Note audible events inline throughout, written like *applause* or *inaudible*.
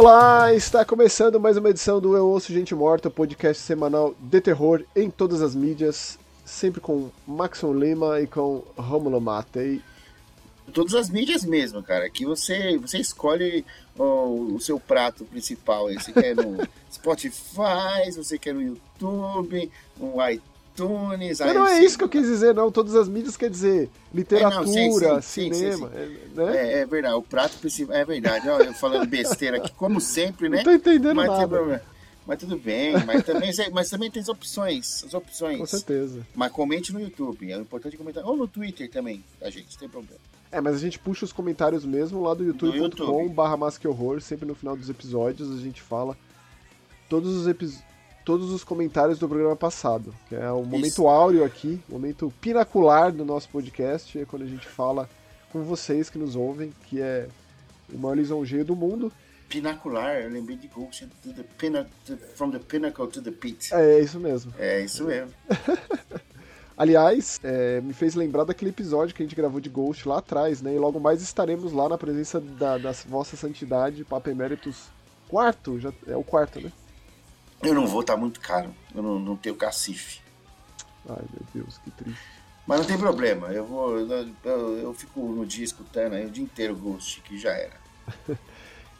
Olá, está começando mais uma edição do Eu Ouço Gente Morta, podcast semanal de terror em todas as mídias, sempre com Maxon Lima e com Romulo Matei. Todas as mídias mesmo, cara. Aqui você, você escolhe o, o seu prato principal. Você quer no *laughs* Spotify, você quer no YouTube, no iTunes. Mas não é isso que eu quis dizer, não. Todas as mídias quer dizer literatura, é, não, sim, sim, cinema. Sim, né? é, é, verdade, o prato principal. É verdade. Eu falando besteira aqui, como sempre, né? Não tô entendendo mas nada. Mas tudo bem, mas também, *laughs* mas também tem as opções, as opções. Com certeza. Mas comente no YouTube, é importante comentar. Ou no Twitter também, a gente, não tem problema. É, mas a gente puxa os comentários mesmo lá do youtube.com barra horror, sempre no final dos episódios a gente fala todos os episódios todos os comentários do programa passado, que é o momento Isso. áureo aqui, momento pinacular do nosso podcast, é quando a gente fala com vocês que nos ouvem, que é o maior lisonjeio do mundo. Pinacular, eu lembrei de Ghost from the pinnacle to the pit. É, é isso mesmo. É isso mesmo. *laughs* Aliás, é, me fez lembrar daquele episódio que a gente gravou de Ghost lá atrás, né? E logo mais estaremos lá na presença da, da Vossa Santidade, Papa Emeritus quarto, já é o quarto, né? Eu não vou, tá muito caro. Eu não, não tenho cacife. Ai, meu Deus, que triste. Mas não tem problema, eu vou. Eu, eu, eu fico no dia escutando aí o dia inteiro Ghost, que já era. *laughs*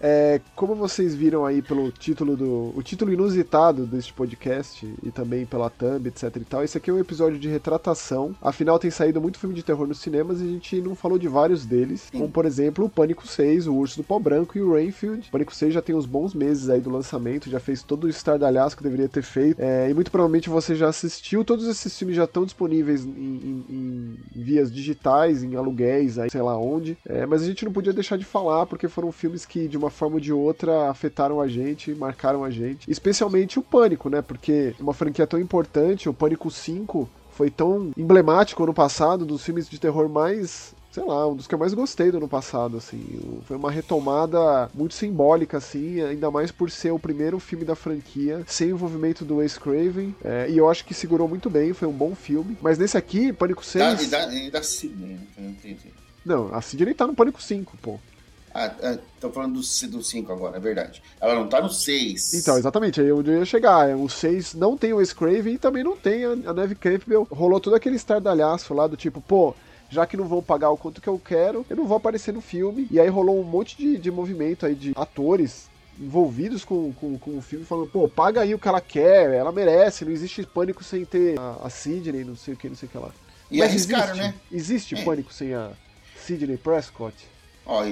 É, como vocês viram aí pelo título do. O título inusitado deste podcast e também pela thumb, etc e tal, esse aqui é um episódio de retratação. Afinal, tem saído muito filme de terror nos cinemas e a gente não falou de vários deles. Sim. Como, por exemplo, o Pânico 6, o Urso do Pau Branco e o Rainfield. O Pânico 6 já tem uns bons meses aí do lançamento, já fez todo o estardalhaço que deveria ter feito. É, e muito provavelmente você já assistiu. Todos esses filmes já estão disponíveis em, em, em vias digitais, em aluguéis, aí, sei lá onde. É, mas a gente não podia deixar de falar, porque foram filmes que, de uma uma forma ou de outra afetaram a gente, marcaram a gente. Especialmente o Pânico, né? Porque uma franquia tão importante, o Pânico 5 foi tão emblemático ano passado, dos filmes de terror mais sei lá, um dos que eu mais gostei do ano passado, assim. Foi uma retomada muito simbólica, assim, ainda mais por ser o primeiro filme da franquia sem envolvimento do Wes Craven. É, e eu acho que segurou muito bem, foi um bom filme. Mas nesse aqui, Pânico 6. E da, e da Sidney, né? Não, a Sidney tá no Pânico 5, pô. Ah, ah, tô falando do 5 agora, é verdade. Ela não tá no 6. Então, exatamente, aí onde eu ia chegar. É, o 6 não tem o Scraven e também não tem a, a Neve Campbell. Rolou todo aquele estardalhaço lá do tipo, pô, já que não vão pagar o quanto que eu quero, eu não vou aparecer no filme. E aí rolou um monte de, de movimento aí de atores envolvidos com, com, com o filme, falando, pô, paga aí o que ela quer, ela merece, não existe pânico sem ter a, a Sidney, não sei o que, não sei o que lá. E Mas arriscaram, existe, né? Existe é. pânico sem a Sidney Prescott? Ó,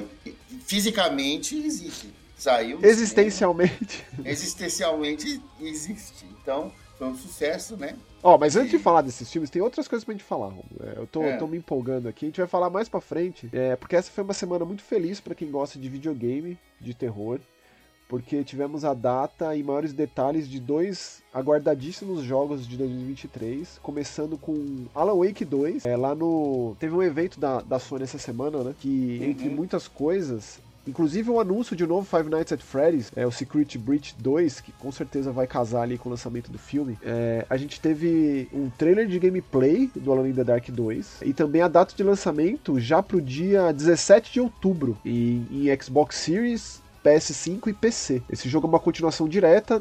fisicamente existe. Saiu. Existencialmente. Cinema. Existencialmente existe. Então, foi um sucesso, né? Ó, mas antes de falar desses filmes, tem outras coisas pra gente falar, é, Eu tô, é. tô, me empolgando aqui. A gente vai falar mais pra frente, é, porque essa foi uma semana muito feliz para quem gosta de videogame, de terror porque tivemos a data e maiores detalhes de dois aguardadíssimos jogos de 2023, começando com Alan Wake 2. É, lá no. Teve um evento da, da Sony essa semana, né? Que, uhum. entre muitas coisas, Inclusive o anúncio de um novo Five Nights at Freddy's, é o Secret Breach 2, que com certeza vai casar ali com o lançamento do filme. É, a gente teve um trailer de gameplay do Alone in the Dark 2 e também a data de lançamento já pro dia 17 de outubro em, em Xbox Series, PS5 e PC. Esse jogo é uma continuação direta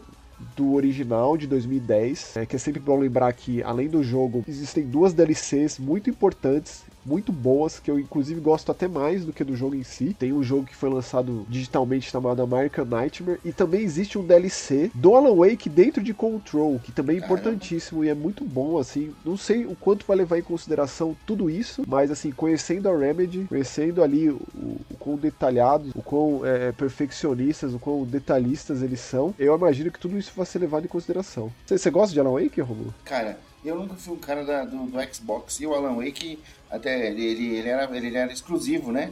do original de 2010, é, que é sempre bom lembrar que, além do jogo, existem duas DLCs muito importantes muito boas, que eu inclusive gosto até mais do que do jogo em si. Tem um jogo que foi lançado digitalmente chamado American Nightmare, e também existe um DLC do Alan Wake dentro de Control, que também é importantíssimo e é muito bom, assim. Não sei o quanto vai levar em consideração tudo isso, mas assim, conhecendo a Remedy, conhecendo ali o, o quão detalhados, o quão é, perfeccionistas, o quão detalhistas eles são, eu imagino que tudo isso vai ser levado em consideração. Você, você gosta de Alan Wake, Romulo? Cara, eu nunca fui um cara da, do, do, Xbox e o Alan Wake até ele, ele, era, ele era exclusivo, né?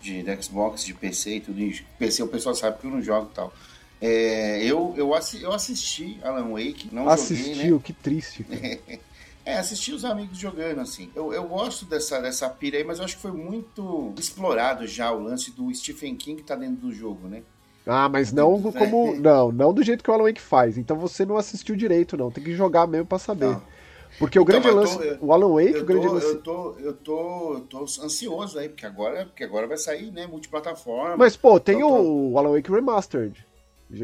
De, de Xbox, de PC e tudo isso. PC o pessoal sabe que eu não jogo e tal. É, eu, eu, assi, eu assisti Alan Wake, não Assistiu, joguei, né? que triste. *laughs* é, assisti os amigos jogando, assim. Eu, eu gosto dessa, dessa pira aí, mas eu acho que foi muito explorado já o lance do Stephen King que tá dentro do jogo, né? Ah, mas não *laughs* como. Não, não do jeito que o Alan Wake faz. Então você não assistiu direito, não. Tem que jogar mesmo para saber. Não. Porque o então, grande lance, tô, o Alan Wake, eu o grande tô, lance... Eu tô, eu tô, eu tô ansioso aí, porque agora, porque agora vai sair, né, multiplataforma. Mas, pô, tem então, o, o Alan Wake Remastered,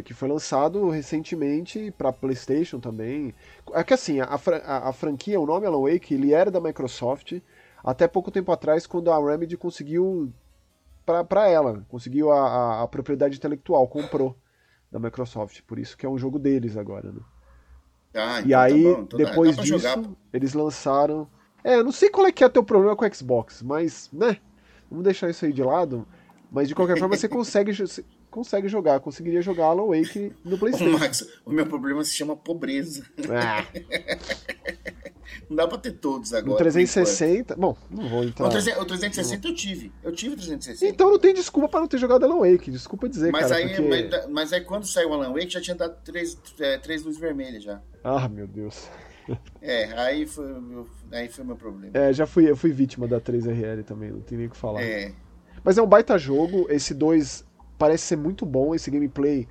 que foi lançado recentemente para PlayStation também. É que assim, a, a, a, franquia, o nome Alan Wake, ele era da Microsoft até pouco tempo atrás, quando a Remedy conseguiu para ela, conseguiu a, a, a, propriedade intelectual, comprou da Microsoft. Por isso que é um jogo deles agora, né? Ah, então e tá aí, tá então depois disso, jogar. eles lançaram. É, eu não sei qual é que é teu problema com o Xbox, mas, né? Vamos deixar isso aí de lado. Mas de qualquer forma, você *laughs* consegue, consegue jogar. Conseguiria jogar Alan Wake no PlayStation. Ô, Max, o meu problema se chama pobreza. Ah. *laughs* Não dá pra ter todos agora. No 360. Bom, não vou entrar. O 360 eu tive. Eu tive 360. Então não tem desculpa pra não ter jogado Alan Wake. Desculpa dizer, mas cara. Aí, porque... mas, mas, aí quando saiu o Alan Wake já tinha dado três, é, três luzes vermelhas já. Ah, meu Deus. *laughs* É, aí foi, aí foi meu problema. É, já fui, eu fui vítima da 3RL também, não tem nem o que falar. É. Mas é um baita jogo, esse 2 parece ser muito bom, esse gameplay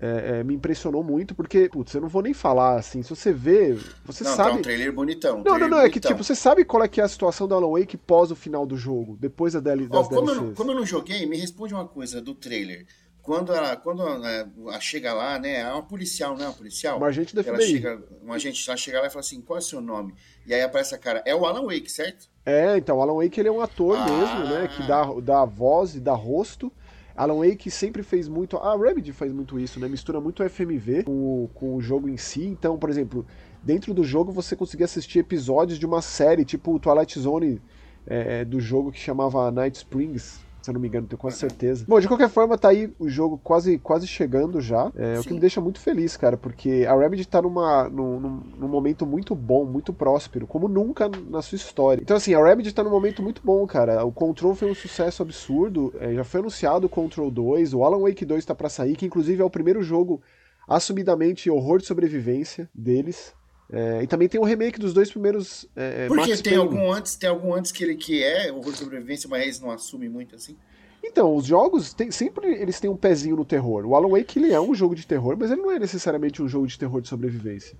é, é, me impressionou muito, porque, putz, eu não vou nem falar, assim, se você vê, você não, sabe... Tá um trailer bonitão. não, trailer não, não, é que, tipo, você sabe qual é que é a situação do Alan Wake pós o final do jogo, depois da DL, das oh, como, eu, como eu não joguei, me responde uma coisa do trailer. Quando ela, quando ela, ela chega lá, né, é uma policial, não é uma policial? Uma agente da ela chega, Uma agente, ela chega lá e fala assim, qual é o seu nome? E aí aparece a cara, é o Alan Wake, certo? É, então, o Alan Wake, ele é um ator ah. mesmo, né, que dá, dá voz e dá rosto, Alan Wake sempre fez muito. A Remedy faz muito isso, né? Mistura muito o FMV com, com o jogo em si. Então, por exemplo, dentro do jogo você conseguia assistir episódios de uma série, tipo o Twilight Zone é, do jogo que chamava Night Springs, se eu não me engano, tenho quase certeza. Bom, de qualquer forma, tá aí o jogo quase, quase chegando já. É o que me deixa muito feliz, cara, porque a Remedy tá numa, num, num, momento muito bom, muito próspero, como nunca na sua história. Então, assim, a Remedy tá num momento muito bom, cara. O Control foi um sucesso absurdo, é, já foi anunciado o Control 2, o Alan Wake 2 tá pra sair, que inclusive é o primeiro jogo assumidamente horror de sobrevivência deles. É, e também tem um remake dos dois primeiros. É, é Porque tem algum antes, tem algum antes que ele que é horror de sobrevivência, mas eles não assumem muito assim. Então, os jogos tem, sempre eles têm um pezinho no terror. O Alan Wake ele é um jogo de terror, mas ele não é necessariamente um jogo de terror de sobrevivência.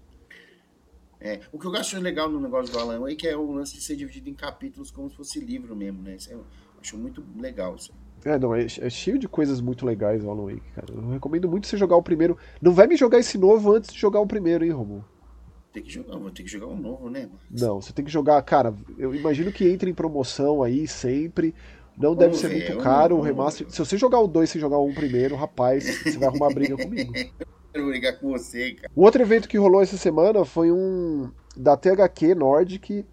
É, o que eu acho legal no negócio do Alan Wake é o lance de ser dividido em capítulos como se fosse livro mesmo, né? Isso eu acho muito legal isso. É, não, é, é, cheio de coisas muito legais o Alan Wake, cara. Eu recomendo muito você jogar o primeiro. Não vai me jogar esse novo antes de jogar o primeiro, hein, Romulo? Tem que jogar, vou ter que jogar um novo, né? Não, você tem que jogar, cara, eu imagino que entre em promoção aí sempre. Não Vamos deve ser ver, muito caro o remaster. Se você jogar o 2 sem jogar o 1 um primeiro, rapaz, você vai arrumar briga comigo. *laughs* Quero brigar com você, cara. O outro evento que rolou essa semana foi um da THQ Nordic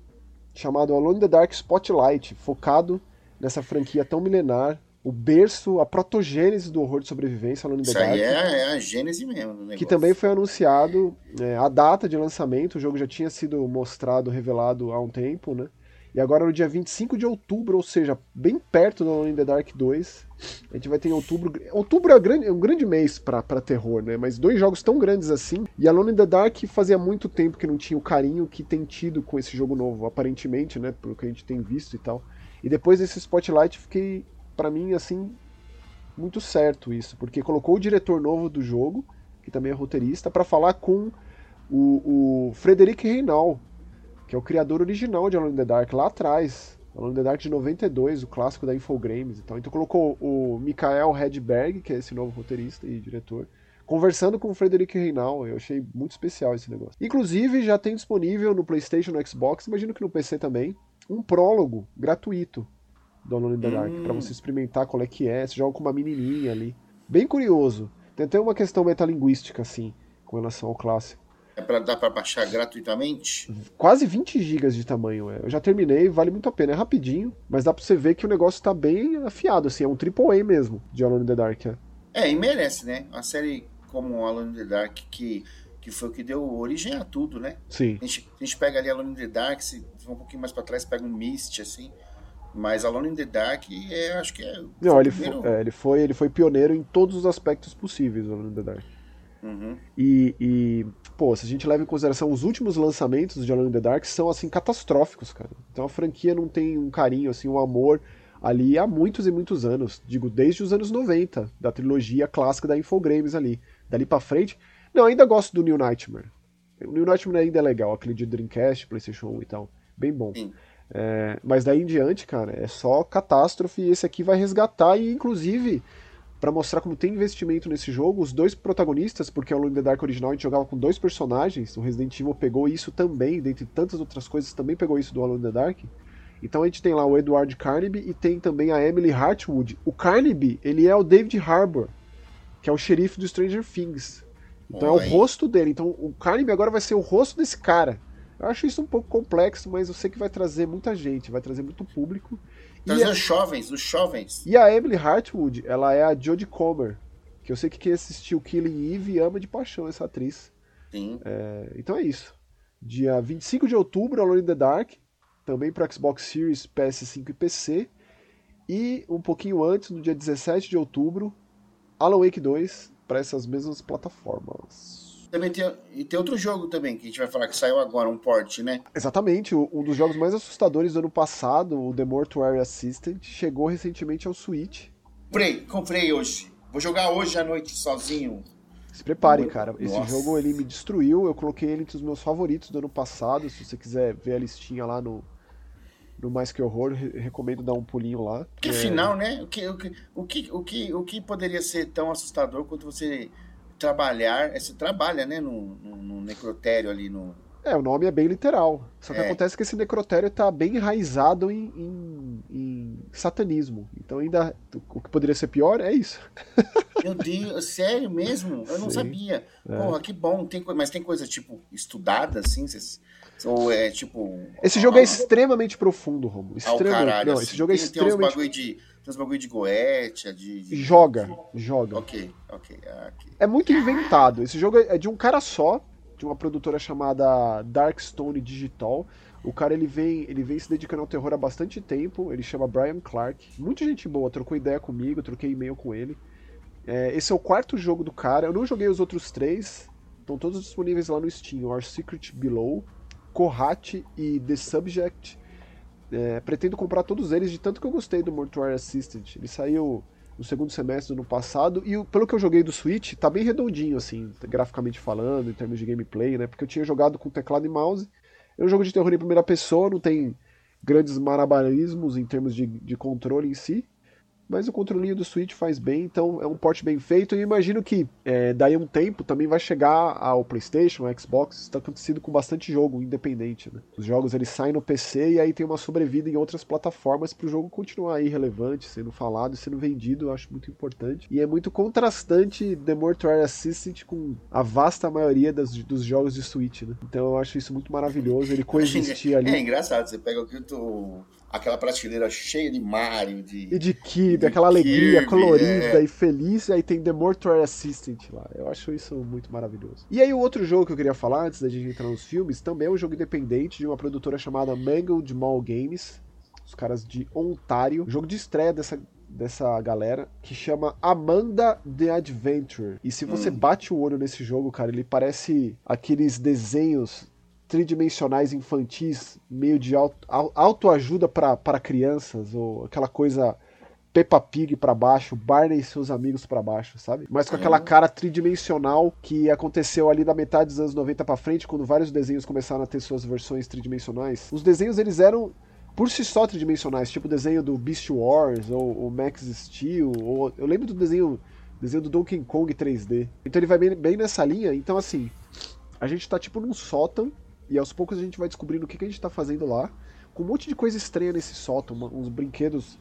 chamado Alone in the Dark Spotlight, focado nessa franquia tão milenar o berço, a protogênese do horror de sobrevivência Alone in the Isso aí é, é, a gênese mesmo. Que também foi anunciado é, a data de lançamento, o jogo já tinha sido mostrado, revelado há um tempo, né? E agora no dia 25 de outubro, ou seja, bem perto do Alone in the Dark 2, a gente vai ter em outubro. Outubro é, grande, é um grande mês para terror, né? Mas dois jogos tão grandes assim. E Alone in the Dark fazia muito tempo que não tinha o carinho que tem tido com esse jogo novo, aparentemente, né? Pelo que a gente tem visto e tal. E depois desse Spotlight, fiquei para mim, assim, muito certo isso, porque colocou o diretor novo do jogo, que também é roteirista, para falar com o, o Frederic Reinal, que é o criador original de Alone in the Dark, lá atrás. Alone in the Dark de 92, o clássico da Infogrames e tal. Então colocou o Mikael Hedberg, que é esse novo roteirista e diretor, conversando com o Frederic Reinal. Eu achei muito especial esse negócio. Inclusive, já tem disponível no PlayStation, no Xbox, imagino que no PC também, um prólogo gratuito do Alone in the Dark, hum. para você experimentar qual é que é. Você joga com uma menininha ali. Bem curioso. Tem até uma questão metalinguística, assim, com relação ao clássico. É pra, dá para baixar gratuitamente? Quase 20 GB de tamanho. É. Eu já terminei, vale muito a pena. É rapidinho, mas dá pra você ver que o negócio tá bem afiado, assim. É um AAA mesmo, de Alone in the Dark. É, é e merece, né? Uma série como Alone in the Dark, que, que foi o que deu origem a tudo, né? Sim. A gente, a gente pega ali Alone in the Dark, se um pouquinho mais para trás, pega um Mist, assim. Mas Alone in the Dark, é, acho que é. Não, ele, primeiro... foi, é, ele, foi, ele foi pioneiro em todos os aspectos possíveis, Alone in the Dark. Uhum. E, e, pô, se a gente leva em consideração os últimos lançamentos de Alone in the Dark, são, assim, catastróficos, cara. Então a franquia não tem um carinho, assim, um amor ali há muitos e muitos anos. Digo, desde os anos 90, da trilogia clássica da Infogrames ali. Dali pra frente. Não, ainda gosto do New Nightmare. O New Nightmare ainda é legal, aquele de Dreamcast, PlayStation 1 e tal. Bem bom. É, mas daí em diante, cara, é só catástrofe e esse aqui vai resgatar e, inclusive, para mostrar como tem investimento nesse jogo, os dois protagonistas, porque o Alone in the Dark original a gente jogava com dois personagens, o Resident Evil pegou isso também, dentre tantas outras coisas, também pegou isso do Alone in the Dark. Então a gente tem lá o Edward Carnaby e tem também a Emily Hartwood. O Carnaby, ele é o David Harbour, que é o xerife do Stranger Things. Então Oi. é o rosto dele. Então o Carnaby agora vai ser o rosto desse cara. Eu acho isso um pouco complexo, mas eu sei que vai trazer muita gente, vai trazer muito público. Trazer os jovens, os jovens. E a Emily Hartwood, ela é a Jodie Comer, que eu sei que quem assistiu Killing Eve ama de paixão essa atriz. Sim. É, então é isso. Dia 25 de outubro, Alone in the Dark, também para Xbox Series, PS5 e PC. E um pouquinho antes, no dia 17 de outubro, Alan Wake 2 para essas mesmas plataformas. Também tem, e tem outro jogo também, que a gente vai falar que saiu agora, um port, né? Exatamente, um dos jogos mais assustadores do ano passado, o The Mortuary Assistant, chegou recentemente ao Switch. Comprei, comprei hoje. Vou jogar hoje à noite sozinho. Se prepare, cara. Esse Nossa. jogo ele me destruiu. Eu coloquei ele entre os meus favoritos do ano passado. Se você quiser ver a listinha lá no, no Mais Que Horror, recomendo dar um pulinho lá. Que é... final, né? O que, o, que, o, que, o, que, o que poderia ser tão assustador quanto você trabalhar, você trabalha, né, no, no, no, necrotério ali no. É, o nome é bem literal. Só que é. acontece que esse necrotério está bem enraizado em, em, em, satanismo. Então ainda o que poderia ser pior é isso. *laughs* Meu Deus, sério mesmo? Eu não Sim. sabia. É. Porra, que bom. Tem, mas tem coisa tipo estudada assim? Ou é tipo. Esse jogo é extremamente profundo. Extremamente. Ah, caralho, não, assim, esse jogo é tem, extremamente. Tem uns bagulho de uns bagulho de Goetia, de, de, Joga, joga. Ok, ok, ah, ok. É muito inventado. Esse jogo é de um cara só, de uma produtora chamada Darkstone Digital. O cara ele vem, ele vem se dedicando ao terror há bastante tempo. Ele chama Brian Clark. Muita gente boa, trocou ideia comigo, troquei e-mail com ele. É, esse é o quarto jogo do cara. Eu não joguei os outros três. Estão todos disponíveis lá no Steam. Our Secret Below, Kohat e The Subject. É, pretendo comprar todos eles, de tanto que eu gostei do Mortuary Assistant. Ele saiu no segundo semestre do ano passado, e pelo que eu joguei do Switch, tá bem redondinho, assim, graficamente falando, em termos de gameplay, né? Porque eu tinha jogado com teclado e mouse. É um jogo de terror em primeira pessoa, não tem grandes marabarismos em termos de, de controle em si mas o controlinho do Switch faz bem, então é um port bem feito. E imagino que é, daí a um tempo também vai chegar ao PlayStation, ao Xbox. Está acontecendo com bastante jogo independente. Né? Os jogos eles saem no PC e aí tem uma sobrevida em outras plataformas para o jogo continuar aí relevante, sendo falado e sendo vendido. Eu acho muito importante. E é muito contrastante The Mortuary Assistant com a vasta maioria das, dos jogos de Switch. Né? Então eu acho isso muito maravilhoso. Ele coexistir ali. É engraçado, você pega o que tu aquela prateleira cheia de Mario, de. E de Kirby, aquela alegria Kirby, colorida é. e feliz, e aí tem The Mortuary Assistant lá. Eu acho isso muito maravilhoso. E aí, o outro jogo que eu queria falar, antes da gente entrar nos filmes, também é um jogo independente de uma produtora chamada Mangled Mall Games, os caras de Ontário. Jogo de estreia dessa, dessa galera que chama Amanda the Adventure. E se você hum. bate o olho nesse jogo, cara, ele parece aqueles desenhos tridimensionais infantis, meio de auto, autoajuda para crianças, ou aquela coisa Peppa Pig para baixo, Barney e seus amigos para baixo, sabe? Mas com aquela cara tridimensional que aconteceu ali da metade dos anos 90 para frente, quando vários desenhos começaram a ter suas versões tridimensionais. Os desenhos eles eram por si só tridimensionais, tipo o desenho do Beast Wars ou o Max Steel, ou eu lembro do desenho, desenho do Donkey Kong 3D. Então ele vai bem, bem nessa linha. Então assim, a gente tá tipo num sótão e aos poucos a gente vai descobrindo o que, que a gente está fazendo lá, com um monte de coisa estranha nesse sótão, uns brinquedos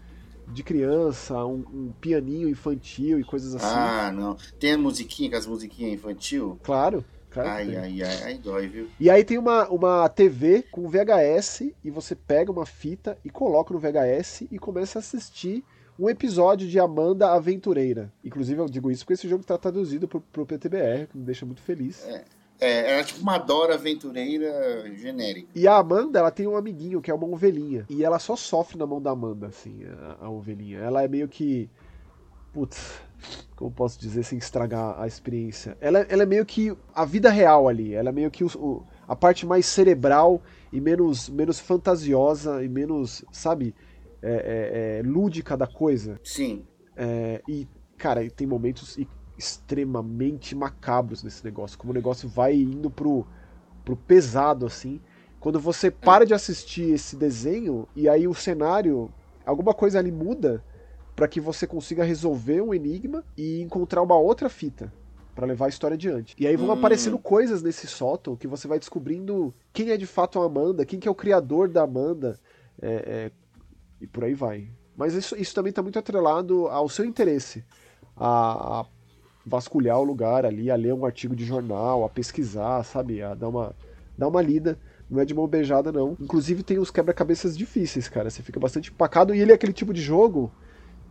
de criança, um, um, pianinho infantil e coisas assim. Ah, não. Tem a musiquinha, com as musiquinhas infantil? Claro. claro ai, ai, ai, ai, dói, viu? E aí tem uma, uma TV com VHS e você pega uma fita e coloca no VHS e começa a assistir um episódio de Amanda Aventureira. Inclusive eu digo isso porque esse jogo está traduzido pro, pro PTBR, que me deixa muito feliz. É. É, ela é tipo uma Dora aventureira genérica. E a Amanda, ela tem um amiguinho que é uma ovelhinha. E ela só sofre na mão da Amanda, assim, a, a ovelhinha. Ela é meio que. Putz, como posso dizer sem estragar a experiência? Ela, ela é meio que a vida real ali. Ela é meio que o, o, a parte mais cerebral e menos, menos fantasiosa e menos, sabe, é, é, é, lúdica da coisa. Sim. É, e, cara, tem momentos. Extremamente macabros nesse negócio. Como o negócio vai indo pro, pro pesado, assim. Quando você para de assistir esse desenho e aí o cenário, alguma coisa ali muda para que você consiga resolver um enigma e encontrar uma outra fita para levar a história adiante. E aí vão hum. aparecendo coisas nesse sótão que você vai descobrindo quem é de fato a Amanda, quem que é o criador da Amanda, é, é, e por aí vai. Mas isso, isso também está muito atrelado ao seu interesse, a, a, vasculhar o lugar ali, a ler um artigo de jornal, a pesquisar, sabe, a dar uma, dar uma lida. Não é de mão beijada, não. Inclusive tem os quebra-cabeças difíceis, cara. Você fica bastante empacado. E ele é aquele tipo de jogo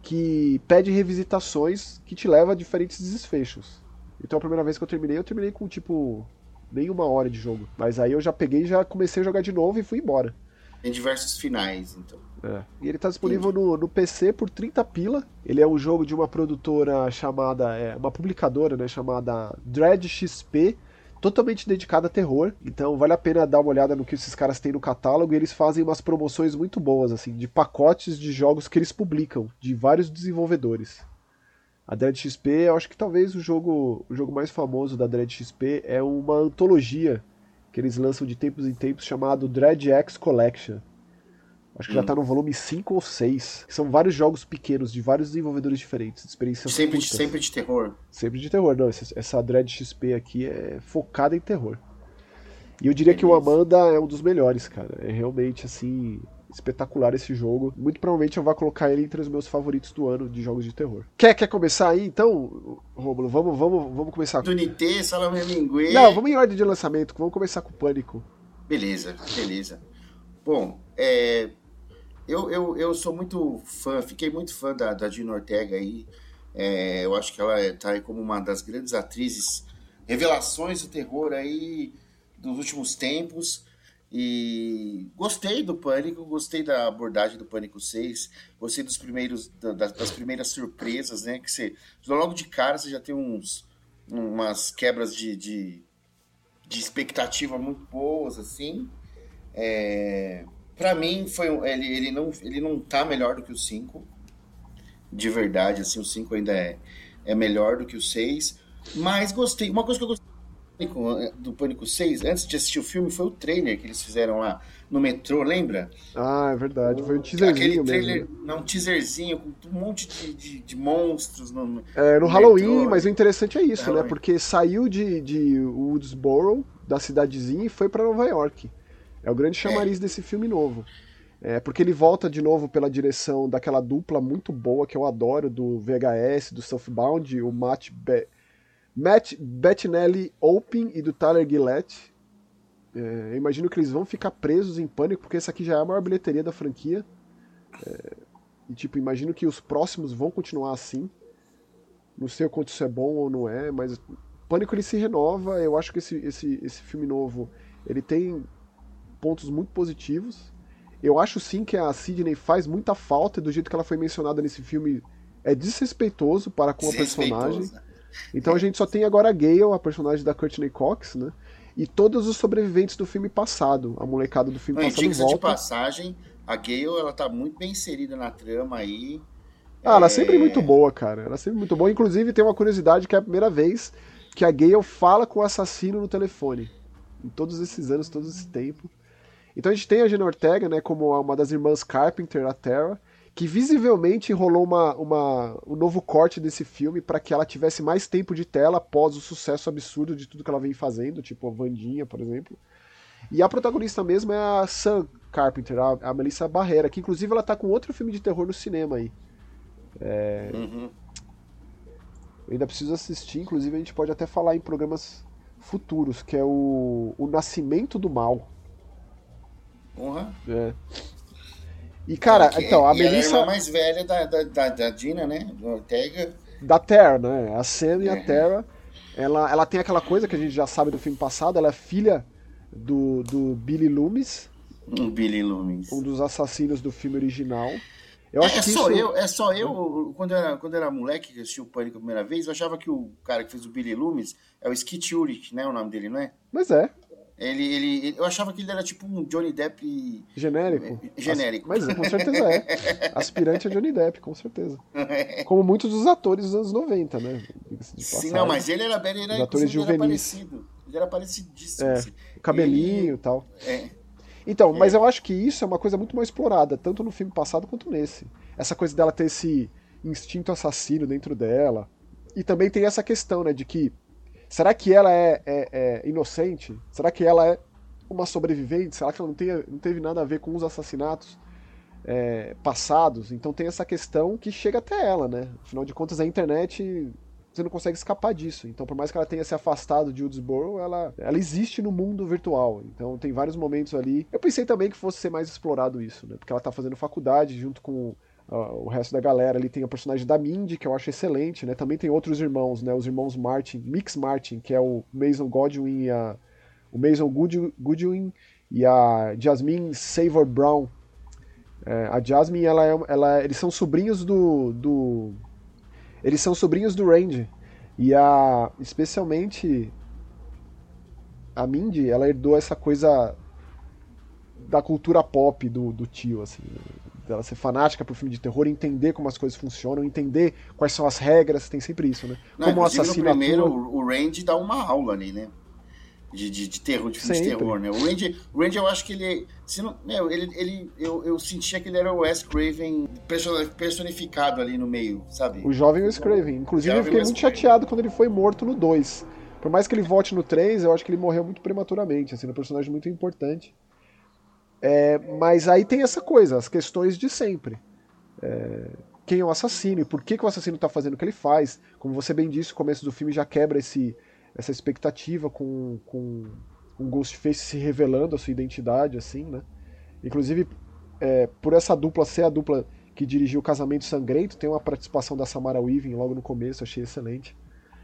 que pede revisitações que te leva a diferentes desfechos. Então a primeira vez que eu terminei, eu terminei com tipo nem uma hora de jogo. Mas aí eu já peguei, já comecei a jogar de novo e fui embora. Tem diversos finais, então. É. E ele está disponível no, no, PC por 30 pila. Ele é um jogo de uma produtora chamada, é, uma publicadora, né, chamada Dread XP, totalmente dedicada a terror. Então vale a pena dar uma olhada no que esses caras têm no catálogo. E eles fazem umas promoções muito boas, assim, de pacotes de jogos que eles publicam, de vários desenvolvedores. A Dread XP, eu acho que talvez o jogo, o jogo mais famoso da Dread XP é uma antologia que eles lançam de tempos em tempos chamado Dread X Collection. Acho que hum. já tá no volume 5 ou 6. São vários jogos pequenos, de vários desenvolvedores diferentes, de experiências sempre, de, sempre de terror. Sempre de terror, não. Essa, essa Dread XP aqui é focada em terror. E eu diria Beleza. que o Amanda é um dos melhores, cara. É realmente, assim, espetacular esse jogo. Muito provavelmente eu vou colocar ele entre os meus favoritos do ano de jogos de terror. Quer, quer começar aí, então, Romulo? Vamos, vamos, vamos começar. Tunité, Salame Mingue. Não, vamos em ordem de lançamento. Vamos começar com o Pânico. Beleza, beleza. Bom, é, eu, eu, eu sou muito fã, fiquei muito fã da, da Dina Ortega aí. É, eu acho que ela está aí como uma das grandes atrizes, revelações do terror aí dos últimos tempos. E gostei do Pânico, gostei da abordagem do Pânico 6, gostei dos primeiros, das, das primeiras surpresas, né? Que você, logo de cara você já tem uns, umas quebras de, de, de expectativa muito boas, assim. É, para mim, foi ele, ele, não, ele não tá melhor do que o 5. De verdade, assim, o 5 ainda é, é melhor do que o 6. Mas gostei. Uma coisa que eu gostei do Pânico 6, antes de assistir o filme, foi o trailer que eles fizeram lá no metrô, lembra? Ah, é verdade, foi um teaserzinho Aquele trailer, mesmo. Não, um teaserzinho com um monte de, de, de monstros no, é, no, no Halloween, metrô. mas o interessante é isso, né? Porque saiu de, de Woodsboro, da cidadezinha, e foi para Nova York. É o grande chamariz é. desse filme novo. É, porque ele volta de novo pela direção daquela dupla muito boa que eu adoro, do VHS, do Southbound, o Matt Be Matt Bettinelli Open e do Tyler Gillette. É, eu imagino que eles vão ficar presos em pânico, porque essa aqui já é a maior bilheteria da franquia. É, e tipo, imagino que os próximos vão continuar assim. Não sei o quanto isso é bom ou não é, mas Pânico ele se renova. Eu acho que esse, esse, esse filme novo ele tem pontos muito positivos. Eu acho sim que a Sidney faz muita falta do jeito que ela foi mencionada nesse filme. É desrespeitoso para com a personagem. Então a gente só tem agora a Gale, a personagem da Courtney Cox, né? E todos os sobreviventes do filme passado, a molecada do filme Não, passado volta. de passagem, a Gale, ela tá muito bem inserida na trama aí. Ah, é... ela é sempre muito boa, cara. Ela é sempre muito boa. Inclusive, tem uma curiosidade que é a primeira vez que a Gale fala com o assassino no telefone. Em todos esses anos, todo esse tempo. Então a gente tem a Gina Ortega, né, como uma das irmãs Carpenter, a Terra, que visivelmente rolou uma, uma, um novo corte desse filme para que ela tivesse mais tempo de tela após o sucesso absurdo de tudo que ela vem fazendo, tipo a Vandinha, por exemplo. E a protagonista mesmo é a Sam Carpenter, a, a Melissa Barrera, que inclusive ela tá com outro filme de terror no cinema aí. É... Uhum. Eu ainda preciso assistir, inclusive a gente pode até falar em programas futuros, que é o, o Nascimento do Mal. Uhum. É. E, cara, okay. então, a e Melissa. Ela é a mais velha da, da, da, da Dina, né? Do Ortega. Da Terra, né? A Sam e a uhum. Terra. Ela, ela tem aquela coisa que a gente já sabe do filme passado, ela é filha do, do Billy Loomis. Um Billy Loomis. Um dos assassinos do filme original. Eu é, acho é que só isso... eu, é só eu, quando eu era, quando eu era moleque que assistiu o Pânico a primeira vez, eu achava que o cara que fez o Billy Loomis é o Skit Ulrich, né? O nome dele, não é? Mas é. Ele, ele, eu achava que ele era tipo um Johnny Depp genérico. É, genérico. Mas com certeza é. *laughs* Aspirante a Johnny Depp, com certeza. Como muitos dos atores dos anos 90, né? Sim, não, mas ele era, ele era, atores ele era parecido. Ele era parecidíssimo. É. Assim. cabelinho e tal. É. Então, é. mas eu acho que isso é uma coisa muito mais explorada, tanto no filme passado quanto nesse. Essa coisa dela ter esse instinto assassino dentro dela. E também tem essa questão, né, de que será que ela é, é, é inocente? Será que ela é uma sobrevivente? Será que ela não, tem, não teve nada a ver com os assassinatos é, passados? Então tem essa questão que chega até ela, né? Afinal de contas, a internet você não consegue escapar disso. Então, por mais que ela tenha se afastado de Woodsboro, ela, ela existe no mundo virtual. Então, tem vários momentos ali. Eu pensei também que fosse ser mais explorado isso, né? Porque ela tá fazendo faculdade junto com Uh, o resto da galera ali tem a personagem da Mindy, que eu acho excelente, né? Também tem outros irmãos, né? Os irmãos Martin, Mix Martin, que é o Mason Godwin e a o Mason Goodwin e a Jasmine Savor Brown. É, a Jasmine, ela, é, ela, eles são sobrinhos do, do, eles são sobrinhos do Randy e a, especialmente a Mindy, ela herdou essa coisa da cultura pop do, do tio, assim, dela ser fanática pro filme de terror, entender como as coisas funcionam, entender quais são as regras, tem sempre isso, né? Não, como o assassino. primeiro, o Randy dá uma aula ali, né? De, de, de terror, de filme sempre. de terror, né? O Randy, o Randy, eu acho que ele. Se não, meu, ele, ele eu, eu sentia que ele era o Wes Craven personificado ali no meio, sabe? O jovem Wes Craven. Inclusive, eu fiquei Wes muito Craven. chateado quando ele foi morto no 2. Por mais que ele volte no 3, eu acho que ele morreu muito prematuramente, assim, um personagem muito importante. É, mas aí tem essa coisa, as questões de sempre. É, quem é o assassino e por que, que o assassino está fazendo o que ele faz. Como você bem disse, o começo do filme já quebra esse, essa expectativa com, com um Ghostface se revelando a sua identidade, assim, né? Inclusive, é, por essa dupla ser a dupla que dirigiu o Casamento Sangrento, tem uma participação da Samara Weaving logo no começo, achei excelente.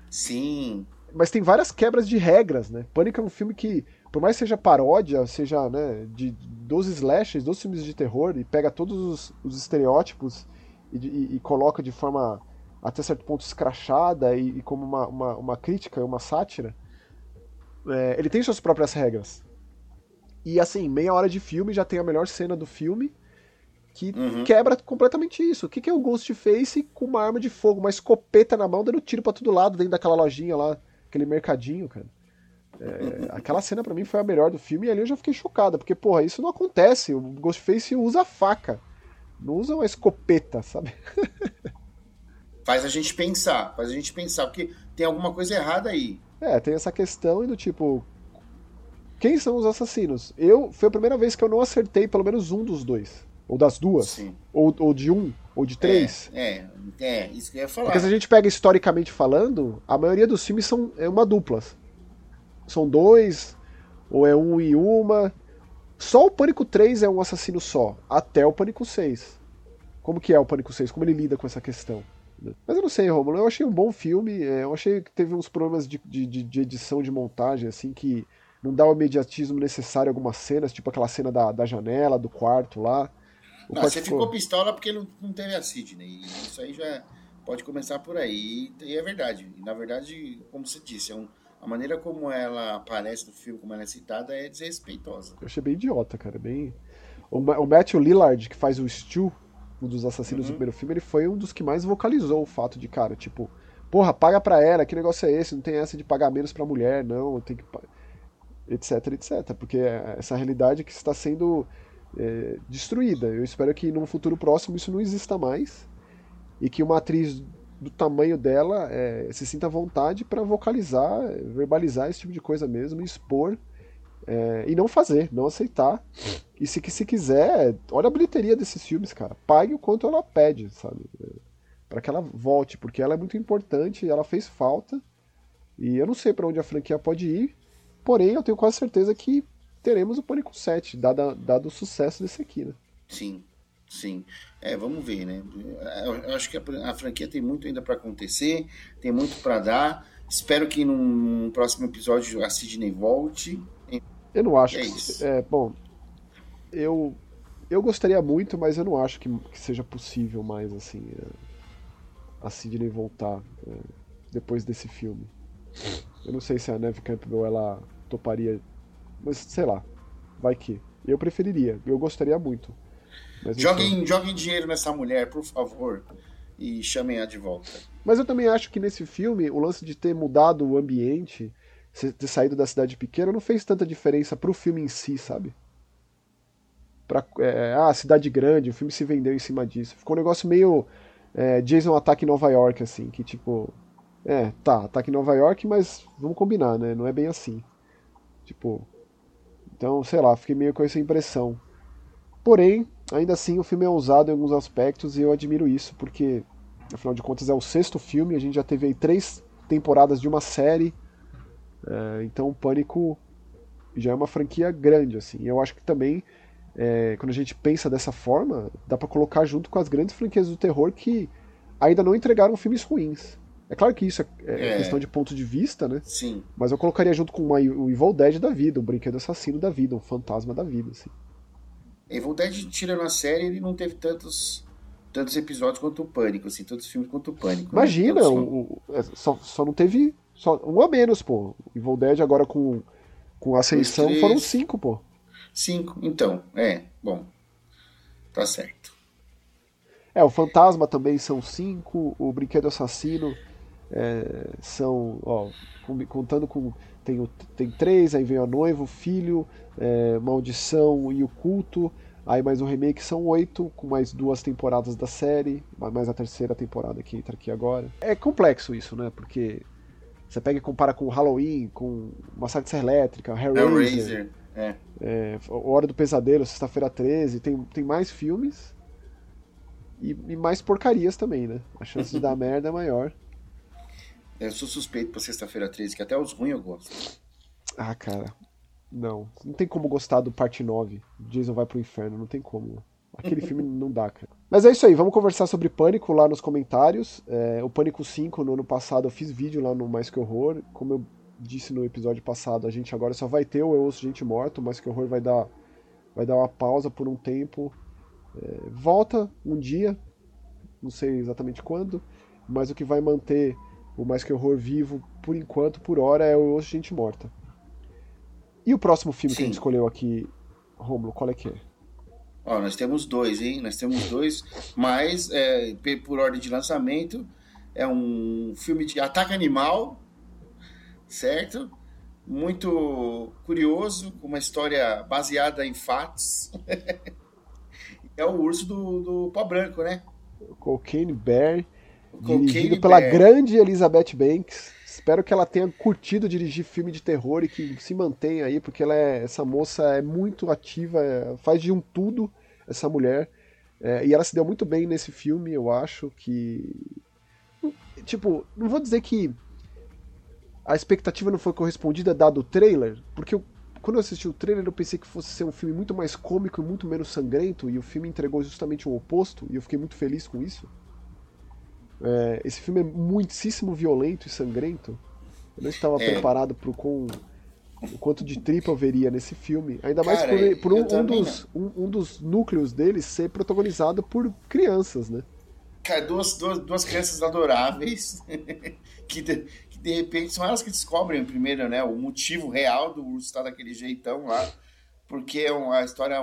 Sim. Mas tem várias quebras de regras, né? Pânico é um filme que por mais que seja paródia, seja né, de, dos slashes, dos filmes de terror, e pega todos os, os estereótipos e, e, e, coloca de forma até certo ponto escrachada e, e como uma, uma, uma, crítica, uma sátira, é, ele tem suas próprias regras. E assim, meia hora de filme já tem a melhor cena do filme que uhum. quebra completamente isso. O que, que é o Ghostface com uma arma de fogo, uma escopeta na mão, dando tiro para todo lado dentro daquela lojinha lá, aquele mercadinho, cara? É, aquela cena para mim foi a melhor do filme e ali eu já fiquei chocada, porque, porra, isso não acontece. O Ghostface usa faca, não usa uma escopeta, sabe? *laughs* faz a gente pensar, faz a gente pensar, porque tem alguma coisa errada aí. É, tem essa questão do tipo. Quem são os assassinos? Eu. Foi a primeira vez que eu não acertei pelo menos um dos dois. Ou das duas. Ou, ou de um, ou de três. É, é, é, isso que eu ia falar. Porque se a gente pega historicamente falando, a maioria dos filmes são é uma dupla são dois, ou é um e uma. Só o Pânico 3 é um assassino só, até o Pânico 6. Como que é o Pânico 6? Como ele lida com essa questão? Mas eu não sei, Romulo, eu achei um bom filme, é, eu achei que teve uns problemas de, de, de edição, de montagem, assim, que não dá o imediatismo necessário em algumas cenas, tipo aquela cena da, da janela, do quarto lá. Não, você ficou... ficou pistola porque não, não teve a Sidney, e isso aí já pode começar por aí, e é verdade. E, na verdade, como você disse, é um, a maneira como ela aparece no filme, como ela é citada, é desrespeitosa. Eu achei bem idiota, cara. Bem... O, o Matthew Lillard, que faz o Stu, um dos assassinos uhum. do primeiro filme, ele foi um dos que mais vocalizou o fato de, cara, tipo, porra, paga pra ela, que negócio é esse? Não tem essa de pagar menos pra mulher, não, tem que. etc, etc. Porque é essa realidade que está sendo é, destruída. Eu espero que num futuro próximo isso não exista mais e que uma atriz do tamanho dela é, se sinta à vontade para vocalizar, verbalizar esse tipo de coisa mesmo, expor é, e não fazer, não aceitar. E se, se quiser, olha a bilheteria desses filmes, cara. Pague o quanto ela pede, sabe? para que ela volte, porque ela é muito importante, ela fez falta. E eu não sei para onde a franquia pode ir, porém eu tenho quase certeza que teremos o Pânico 7, dado, dado o sucesso desse aqui, né? Sim. Sim. É, vamos ver, né? Eu acho que a, a franquia tem muito ainda para acontecer, tem muito para dar. Espero que num próximo episódio a Sidney volte. Eu não acho. É isso. É, bom, eu eu gostaria muito, mas eu não acho que, que seja possível mais assim a Sidney voltar é, depois desse filme. Eu não sei se a Neve Campbell ela toparia, mas sei lá, vai que. Eu preferiria, eu gostaria muito. Joguem, joguem dinheiro nessa mulher, por favor, e chamem-a de volta. Mas eu também acho que nesse filme, o lance de ter mudado o ambiente ter saído da cidade pequena não fez tanta diferença pro filme em si, sabe? Pra, é, ah, cidade grande, o filme se vendeu em cima disso. Ficou um negócio meio é, Jason Ataque em Nova York, assim, que tipo. É, tá, ataque em Nova York, mas vamos combinar, né? Não é bem assim. Tipo. Então, sei lá, fiquei meio com essa impressão. Porém, ainda assim, o filme é ousado em alguns aspectos e eu admiro isso, porque, afinal de contas, é o sexto filme, a gente já teve aí três temporadas de uma série. É, então, o Pânico já é uma franquia grande, assim. Eu acho que também é, quando a gente pensa dessa forma, dá para colocar junto com as grandes franquias do terror que ainda não entregaram filmes ruins. É claro que isso é, é, é. questão de ponto de vista, né? Sim. Mas eu colocaria junto com uma, o Evil Dead da vida, o brinquedo assassino da vida, um fantasma da vida, assim. Evil Dead, tirando a série, ele não teve tantos tantos episódios quanto o Pânico, assim, tantos filmes quanto o Pânico. Né? Imagina, né? o, o, é, só, só não teve só um a menos, pô. Evil Dead agora com, com Ascensão foram cinco, pô. Cinco, então, é, bom, tá certo. É, o Fantasma também são cinco, o Brinquedo Assassino é, são, ó, contando com. Tem, o, tem três, aí vem a noiva, o filho, é, Maldição e o Culto, aí mais um remake são oito, com mais duas temporadas da série, mais a terceira temporada que entra aqui agora. É complexo isso, né? Porque você pega e compara com Halloween, com Massacre Elétrica, Hellraiser. Hellraiser. É. é Hora do Pesadelo, Sexta-feira 13, tem, tem mais filmes e, e, mais porcarias também, né? A chance de dar *laughs* merda é maior. Eu sou suspeito pra Sexta-feira 13, que até os ruins eu gosto. Ah, cara. Não. Não tem como gostar do parte 9. Jason vai pro inferno, não tem como. Aquele filme *laughs* não dá, cara. Mas é isso aí, vamos conversar sobre Pânico lá nos comentários. É, o Pânico 5, no ano passado, eu fiz vídeo lá no Mais Que Horror. Como eu disse no episódio passado, a gente agora só vai ter o Eu Ouço Gente Morta, mas que horror vai dar, vai dar uma pausa por um tempo. É, volta um dia, não sei exatamente quando, mas o que vai manter o Mais Que Horror vivo por enquanto, por hora, é o Ouço Gente Morta. E o próximo filme Sim. que a gente escolheu aqui, Romulo, qual é que é? Ó, nós temos dois, hein? Nós temos dois, mas é, por ordem de lançamento, é um filme de ataque animal certo? Muito curioso, com uma história baseada em fatos. *laughs* é o urso do, do pó branco, né? Cocaine Bear, dirigido pela grande Elizabeth Banks. Espero que ela tenha curtido dirigir filme de terror e que se mantenha aí, porque ela é, essa moça é muito ativa, é, faz de um tudo essa mulher. É, e ela se deu muito bem nesse filme, eu acho que. Tipo, não vou dizer que a expectativa não foi correspondida dado o trailer, porque eu, quando eu assisti o trailer eu pensei que fosse ser um filme muito mais cômico e muito menos sangrento, e o filme entregou justamente o oposto, e eu fiquei muito feliz com isso. É, esse filme é muitíssimo violento e sangrento. Eu não estava é. preparado para o quanto de tripa eu veria nesse filme. Ainda mais Cara, por, por um, um, dos, um, um, dos núcleos dele ser protagonizado por crianças, né? Cara, duas, duas, duas crianças adoráveis *laughs* que, de repente são elas que descobrem primeiro, né, o motivo real do urso estar daquele jeitão lá, porque é uma, a história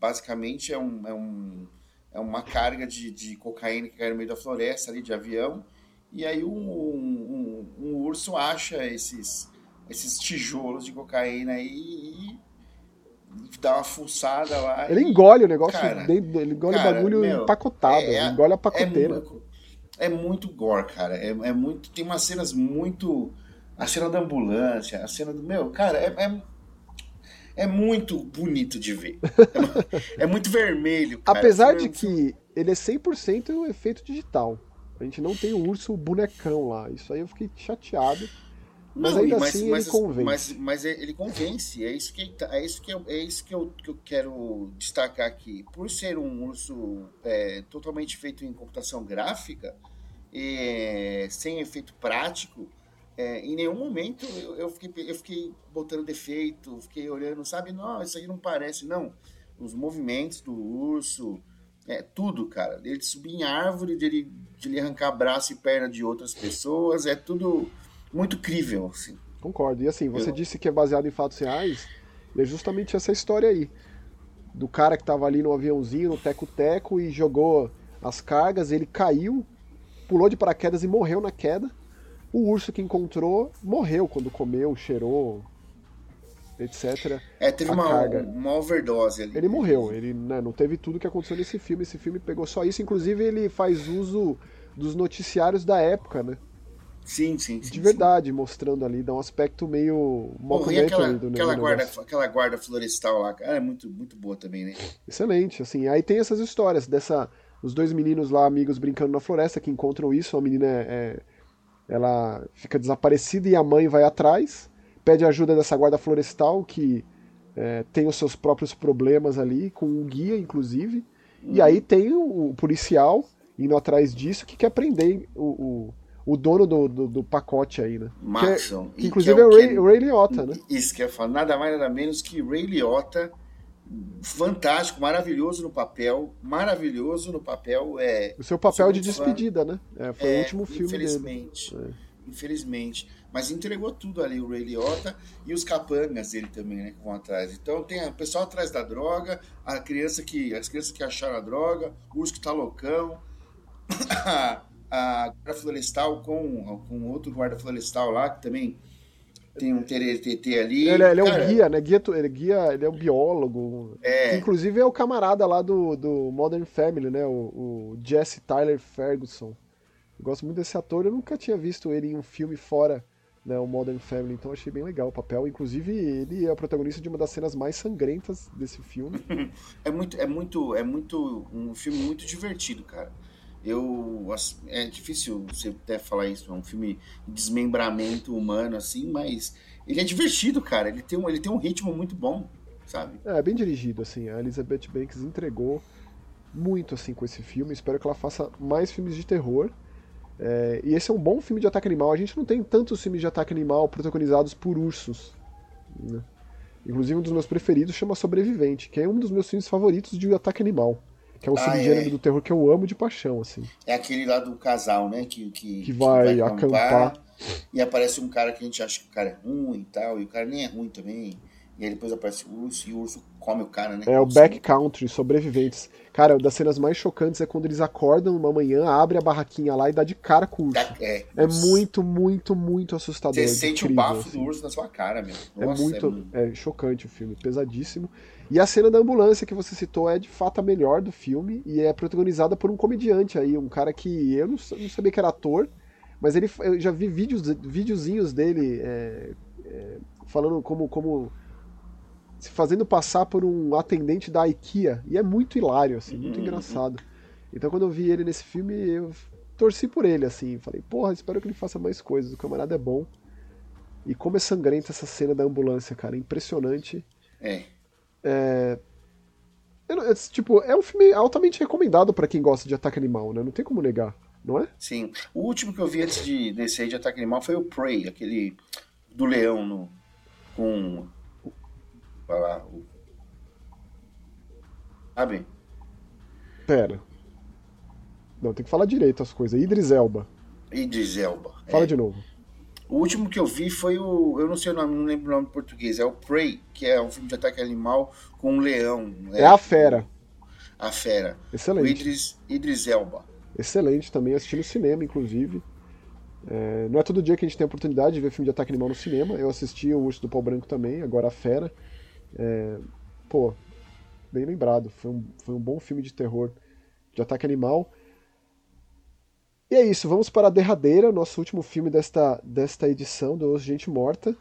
basicamente é, um, é, um, é uma carga de, de cocaína que cai no meio da floresta ali de avião, e aí um, um, um urso acha esses, esses tijolos de cocaína aí e dá uma fuçada lá. Ele e, engole o negócio, cara, ele engole o bagulho meu, empacotado, é, engole a pacoteira. É, é muito gore, cara. É, é muito. Tem umas cenas muito. A cena da ambulância, a cena do. Meu, cara, é, é, é muito bonito de ver. É, é muito vermelho. Cara. Apesar de que ele é 100% efeito digital. A gente não tem o urso bonecão lá. Isso aí eu fiquei chateado. Mas não, ainda mas, assim mas, ele convence. Mas, mas, ele convence, é isso que, tá, é isso que, eu, é isso que, eu, que eu quero destacar aqui. Por ser um urso é, totalmente feito em computação gráfica, é, sem efeito prático, é, em nenhum momento eu, eu, fiquei, eu fiquei botando defeito, fiquei olhando, sabe? Não, isso aí não parece. Não, os movimentos do urso, é tudo, cara. Ele subir em árvore, de ele, de ele arrancar braço e perna de outras pessoas, é tudo muito crível, assim. Concordo. E assim, você Eu... disse que é baseado em fatos reais, e é justamente essa história aí. Do cara que tava ali no aviãozinho, no teco-teco, e jogou as cargas, ele caiu, pulou de paraquedas e morreu na queda. O urso que encontrou morreu quando comeu, cheirou, etc. É, teve uma, carga. uma overdose ali. Ele morreu, ele né, não teve tudo que aconteceu nesse filme. Esse filme pegou só isso. Inclusive, ele faz uso dos noticiários da época, né? Sim, sim, sim. De verdade, sim. mostrando ali, dá um aspecto meio mockumentary aquela, do aquela guarda, aquela guarda florestal lá, cara, é muito, muito boa também, né? Excelente, assim. Aí tem essas histórias dessa. Os dois meninos lá, amigos, brincando na floresta, que encontram isso. A menina é, é ela fica desaparecida e a mãe vai atrás, pede ajuda dessa guarda florestal, que é, tem os seus próprios problemas ali, com um guia, inclusive. Hum. E aí tem o, o, policial indo atrás disso, que quer prender o, o o dono do, do, do, pacote aí, né? Maxon. Que, é, que inclusive que é, o Ray. Ray Liotta, né? Isso que eu falo, nada mais nada menos que Ray Liotta, fantástico, maravilhoso no papel, maravilhoso no papel. É, o seu papel de despedida, fã. né? É, foi é, o último filme infelizmente, dele. É. Infelizmente. Mas entregou tudo ali, o Ray Liotta e os capangas dele também, né? Que vão atrás. Então tem o pessoal atrás da droga, a criança que, as crianças que acharam a droga, o urso que tá loucão. *coughs* a guarda florestal com, com outro guarda florestal lá, que também tem um TTT ali. Ele, ele é um guia, né? Guia, ele, é guia, ele é um biólogo. É. inclusive é o camarada lá do, do Modern Family, né? O, o Jesse Tyler Ferguson. Eu gosto muito desse ator, eu nunca tinha visto ele em um filme fora né, o Modern Family, então achei bem legal o papel. Inclusive, ele é o protagonista de uma das cenas mais sangrentas desse filme. *laughs* é muito, é muito, é muito um filme muito divertido, cara. Eu é difícil você até falar isso, é um filme de desmembramento humano assim, mas ele é divertido, cara. Ele tem um, ele tem um ritmo muito bom, sabe? É, bem dirigido assim. A Elizabeth Banks entregou muito assim com esse filme. Espero que ela faça mais filmes de terror. É, e esse é um bom filme de ataque animal. A gente não tem tantos filmes de ataque animal protagonizados por ursos. Né? Inclusive um dos meus preferidos chama Sobrevivente, que é um dos meus filmes favoritos de ataque animal. Que é um ah, subgênero é. do terror que eu amo de paixão, assim. É aquele lá do casal, né? Que, que, que vai, que vai acampar, acampar. E aparece um cara que a gente acha que o cara é ruim e tal, e o cara nem é ruim também. E aí depois aparece o urso e o urso come o cara, né? É o Backcountry, sobreviventes. Cara, uma das cenas mais chocantes é quando eles acordam uma manhã, abre a barraquinha lá e dá de cara com o urso. É, é muito, muito, muito assustador. Você sente incrível, o bafo assim. do urso na sua cara, meu. É Nossa, é muito, é, é chocante o filme, pesadíssimo. E a cena da ambulância que você citou é de fato a melhor do filme e é protagonizada por um comediante aí, um cara que eu não, não sabia que era ator, mas ele eu já vi vídeos, videozinhos dele é, é, falando como, como se fazendo passar por um atendente da IKEA e é muito hilário, assim, muito uhum. engraçado. Então quando eu vi ele nesse filme, eu torci por ele, assim, falei, porra, espero que ele faça mais coisas, o camarada é bom. E como é sangrenta essa cena da ambulância, cara, impressionante. É. É, é, tipo, é um filme altamente recomendado para quem gosta de ataque animal, né? Não tem como negar, não é? Sim. O último que eu vi antes de desse aí de ataque animal foi o Prey, aquele do leão no, com. Lá. O... Sabe? Pera. Não, tem que falar direito as coisas. Idris Elba. Idris Elba. Fala é. de novo. O último que eu vi foi o. Eu não sei o nome, não lembro o nome em português. É o Prey, que é um filme de ataque animal com um leão. Né? É a Fera. A Fera. Excelente. O Idris, Idris Elba. Excelente também, assisti no cinema, inclusive. É, não é todo dia que a gente tem a oportunidade de ver filme de ataque animal no cinema. Eu assisti o Urso do Pau Branco também, agora a Fera. É, pô, bem lembrado. Foi um, foi um bom filme de terror de ataque animal. E é isso, vamos para a derradeira, nosso último filme desta, desta edição do Gente Morta.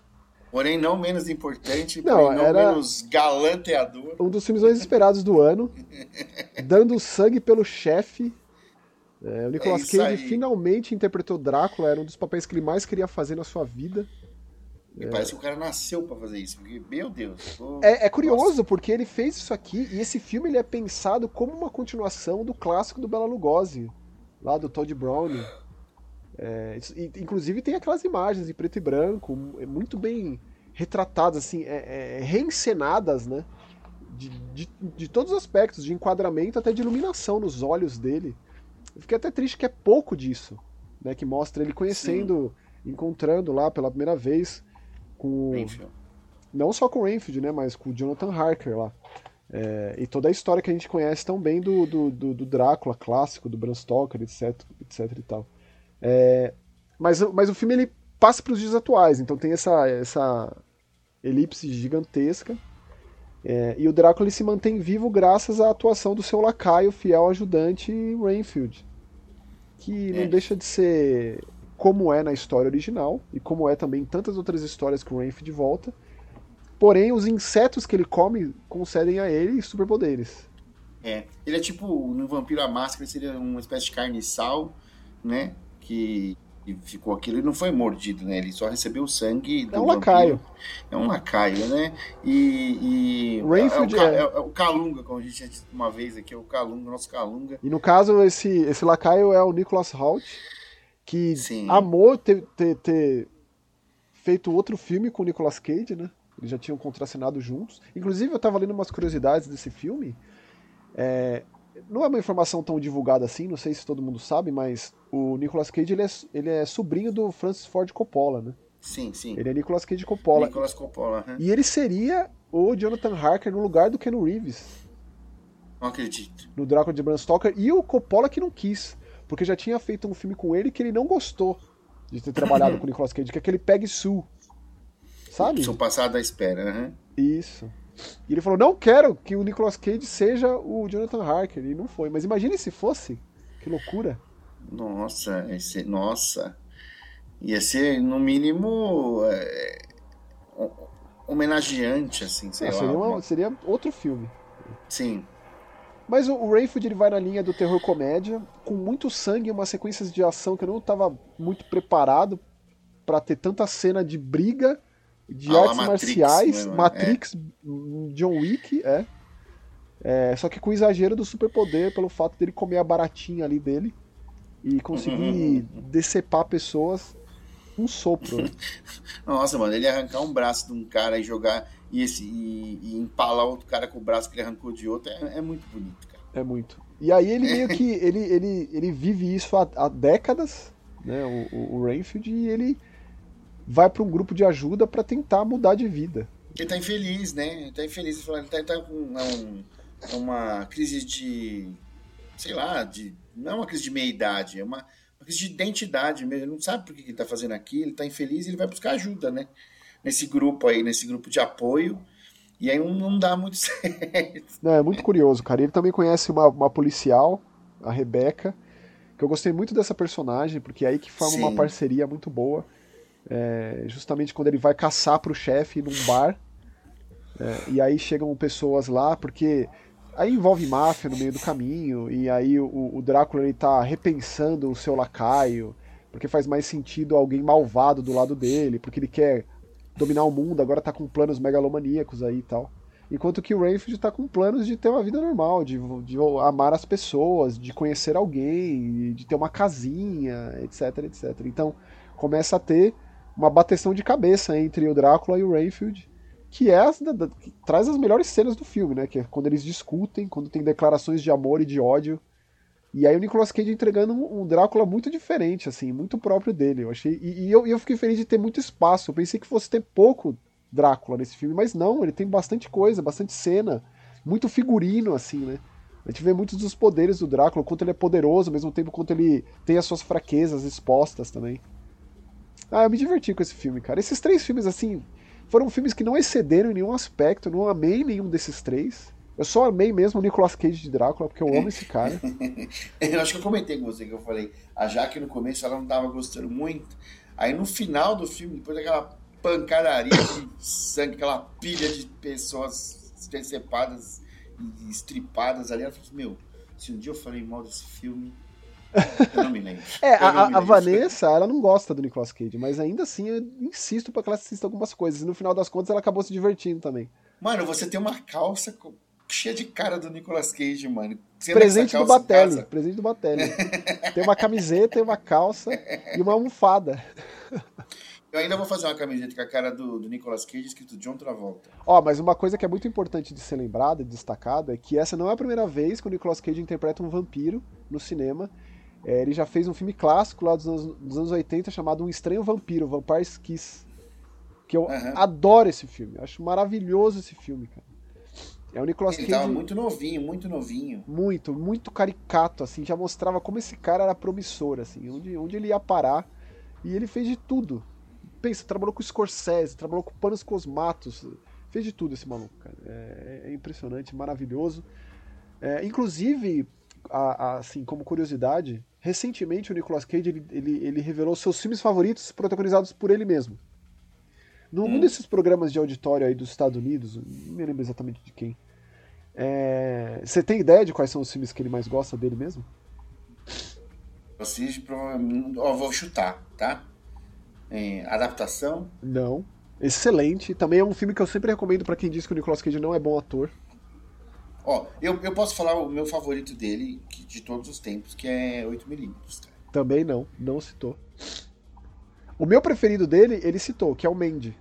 Porém, não menos importante, não, não era menos galanteador. Um dos filmes mais esperados do ano. *laughs* dando sangue pelo chefe. É, o Nicolas é Cage aí. finalmente interpretou Drácula, era um dos papéis que ele mais queria fazer na sua vida. E é. parece que o cara nasceu para fazer isso, porque, meu Deus. Tô... É, é, curioso, Nossa. porque ele fez isso aqui, e esse filme ele é pensado como uma continuação do clássico do Bela Lugosi lá do Todd Browning. É, inclusive tem aquelas imagens em preto e branco, é muito bem retratadas, assim, é, é, reencenadas, né? De, de, de, todos os aspectos, de enquadramento até de iluminação nos olhos dele. Eu fiquei até triste que é pouco disso, né? Que mostra ele conhecendo, Sim. encontrando lá pela primeira vez com. Rainfield. Não só com o Rainfield, né? Mas com o Jonathan Harker lá. É, e toda a história que a gente conhece tão bem do, do, do, do Drácula clássico, do Bram Stoker, etc, etc e tal. É, Mas, mas o filme ele passa para os dias atuais, então tem essa, essa elipse gigantesca. É, e o Drácula ele se mantém vivo graças à atuação do seu lacaio, fiel ajudante Rainfield. Que não é. deixa de ser como é na história original, e como é também em tantas outras histórias que o Rainfield volta. Porém, os insetos que ele come concedem a ele superpoderes. É, ele é tipo, no Vampiro a Máscara, seria uma espécie de carne e sal, né? Que e ficou aquilo e não foi mordido, né? Ele só recebeu o sangue do É um lacaio. É um lacaio, né? E. e Rainfield é, o, é... é, o Calunga, como a gente tinha dito uma vez aqui, é o Calunga, nosso Calunga. E no caso, esse, esse lacaio é o Nicholas Hoult, que Sim. amou ter, ter, ter feito outro filme com o Nicolas Cage, né? Eles já tinham contracenado juntos. Inclusive, eu tava lendo umas curiosidades desse filme. É, não é uma informação tão divulgada assim, não sei se todo mundo sabe, mas o Nicolas Cage ele é, ele é sobrinho do Francis Ford Coppola, né? Sim, sim. Ele é Nicolas Cage Coppola. Nicolas Coppola. Uhum. E ele seria o Jonathan Harker no lugar do Ken Reeves. Não acredito. No Drácula de Bram Stoker. E o Coppola que não quis. Porque já tinha feito um filme com ele que ele não gostou de ter trabalhado *laughs* com o Nicolas Cage, que é aquele Peg Sue. Sabe? São passado à espera, uhum. Isso. E ele falou: não quero que o Nicolas Cage seja o Jonathan Harker. E não foi. Mas imagine se fosse. Que loucura. Nossa, esse, nossa. Ia ser, no mínimo, é, homenageante, assim, sei é, lá. Seria, uma, seria, outro filme. Sim. Mas o, o Rayfield ele vai na linha do terror comédia, com muito sangue e umas sequências de ação que eu não estava muito preparado para ter tanta cena de briga de ah, artes marciais, mesmo, Matrix, é. John Wick, é. é. Só que com exagero do superpoder pelo fato dele comer a baratinha ali dele e conseguir uhum. decepar pessoas um sopro. Né? *laughs* Nossa, mano, ele arrancar um braço de um cara e jogar e, esse, e, e empalar outro cara com o braço que ele arrancou de outro é, é muito bonito, cara. É muito. E aí ele meio que *laughs* ele, ele, ele vive isso há, há décadas, né? O, o, o Rainfield, e ele vai para um grupo de ajuda para tentar mudar de vida. Ele tá infeliz, né? Ele tá infeliz. Ele tá, tá com um, uma crise de. sei lá, de. Não é uma crise de meia-idade, é uma, crise de identidade mesmo. Ele não sabe por que ele tá fazendo aquilo, ele tá infeliz e ele vai buscar ajuda, né? Nesse grupo aí, nesse grupo de apoio. E aí não, não dá muito *laughs* certo. Não, é muito curioso, cara. Ele também conhece uma, uma policial, a Rebeca, que eu gostei muito dessa personagem, porque é aí que forma Sim. uma parceria muito boa. É, justamente quando ele vai caçar para o chefe num bar. É, e aí chegam pessoas lá, porque aí envolve máfia no meio do caminho, e aí o, o Drácula ele tá repensando o seu lacaio, porque faz mais sentido alguém malvado do lado dele, porque ele quer dominar o mundo, agora tá com planos megalomaníacos aí e tal. Enquanto que o Rainfield tá com planos de ter uma vida normal, de, de amar as pessoas, de conhecer alguém, de ter uma casinha, etc, etc. Então começa a ter uma bateção de cabeça entre o Drácula e o Rainfield, que é da, que traz as melhores cenas do filme, né? Que é quando eles discutem, quando tem declarações de amor e de ódio. E aí o Nicolas Cage entregando um, um Drácula muito diferente, assim, muito próprio dele. Eu achei. E, e eu, eu fiquei feliz de ter muito espaço. Eu pensei que fosse ter pouco Drácula nesse filme, mas não, ele tem bastante coisa, bastante cena, muito figurino, assim, né? A gente vê muitos dos poderes do Drácula, quanto ele é poderoso, ao mesmo tempo quanto ele tem as suas fraquezas expostas também. Ah, eu me diverti com esse filme, cara. Esses três filmes, assim, foram filmes que não excederam em nenhum aspecto, não amei nenhum desses três. Eu só amei mesmo o Nicolas Cage de Drácula, porque eu amo esse cara. *laughs* eu acho que eu comentei com você que eu falei, a Jaque no começo ela não tava gostando muito. Aí no final do filme, depois daquela pancadaria de sangue, aquela pilha de pessoas decepadas e estripadas ali, ela falou assim, meu, se um dia eu falei mal desse filme, eu não me lembro. É, a, a Vanessa, ela não gosta do Nicolas Cage, mas ainda assim eu insisto pra que ela assista algumas coisas. E no final das contas ela acabou se divertindo também. Mano, você tem uma calça cheia de cara do Nicolas Cage, mano. Você presente do Batelli, presente do Batelli. *laughs* tem uma camiseta, tem uma calça e uma almofada. Eu ainda vou fazer uma camiseta com a cara do, do Nicolas Cage escrito John Travolta. Ó, mas uma coisa que é muito importante de ser lembrada e destacada é que essa não é a primeira vez que o Nicolas Cage interpreta um vampiro no cinema. É, ele já fez um filme clássico lá dos anos, dos anos 80 chamado Um Estranho Vampiro, Vampire's Kiss. Que eu uhum. adoro esse filme. Acho maravilhoso esse filme, cara. É o Nicolas ele Cage. Ele tava muito novinho, muito novinho. Muito, muito caricato, assim. Já mostrava como esse cara era promissor, assim. Onde, onde ele ia parar. E ele fez de tudo. Pensa, trabalhou com Scorsese, trabalhou com Panos Cosmatos, fez de tudo esse maluco, cara. É, é impressionante, maravilhoso. É, inclusive, a, a, assim, como curiosidade, recentemente o Nicolas Cage ele, ele, ele, revelou seus filmes favoritos protagonizados por ele mesmo. Num hum. desses programas de auditório aí dos Estados Unidos, não me lembro exatamente de quem. É, você tem ideia de quais são os filmes que ele mais gosta dele mesmo? Vocês provavelmente. Ó, vou chutar, tá? É, adaptação? Não. Excelente. Também é um filme que eu sempre recomendo para quem diz que o Nicolas Cage não é bom ator. Ó, eu, eu posso falar o meu favorito dele, que, de todos os tempos, que é 8mm. Também não, não citou. O meu preferido dele, ele citou, que é o Mandy.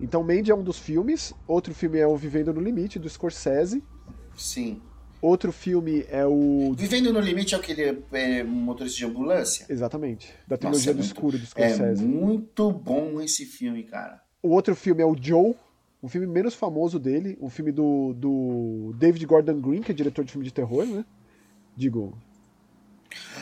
Então, Mandy é um dos filmes. Outro filme é o Vivendo no Limite, do Scorsese. Sim. Outro filme é o. Vivendo no Limite é aquele é, motorista de ambulância? Exatamente. Da trilogia Nossa, é do escuro do Scorsese. É muito bom esse filme, cara. O outro filme é o Joe, um filme menos famoso dele, um filme do, do David Gordon Green, que é diretor de filme de terror, né? Digo.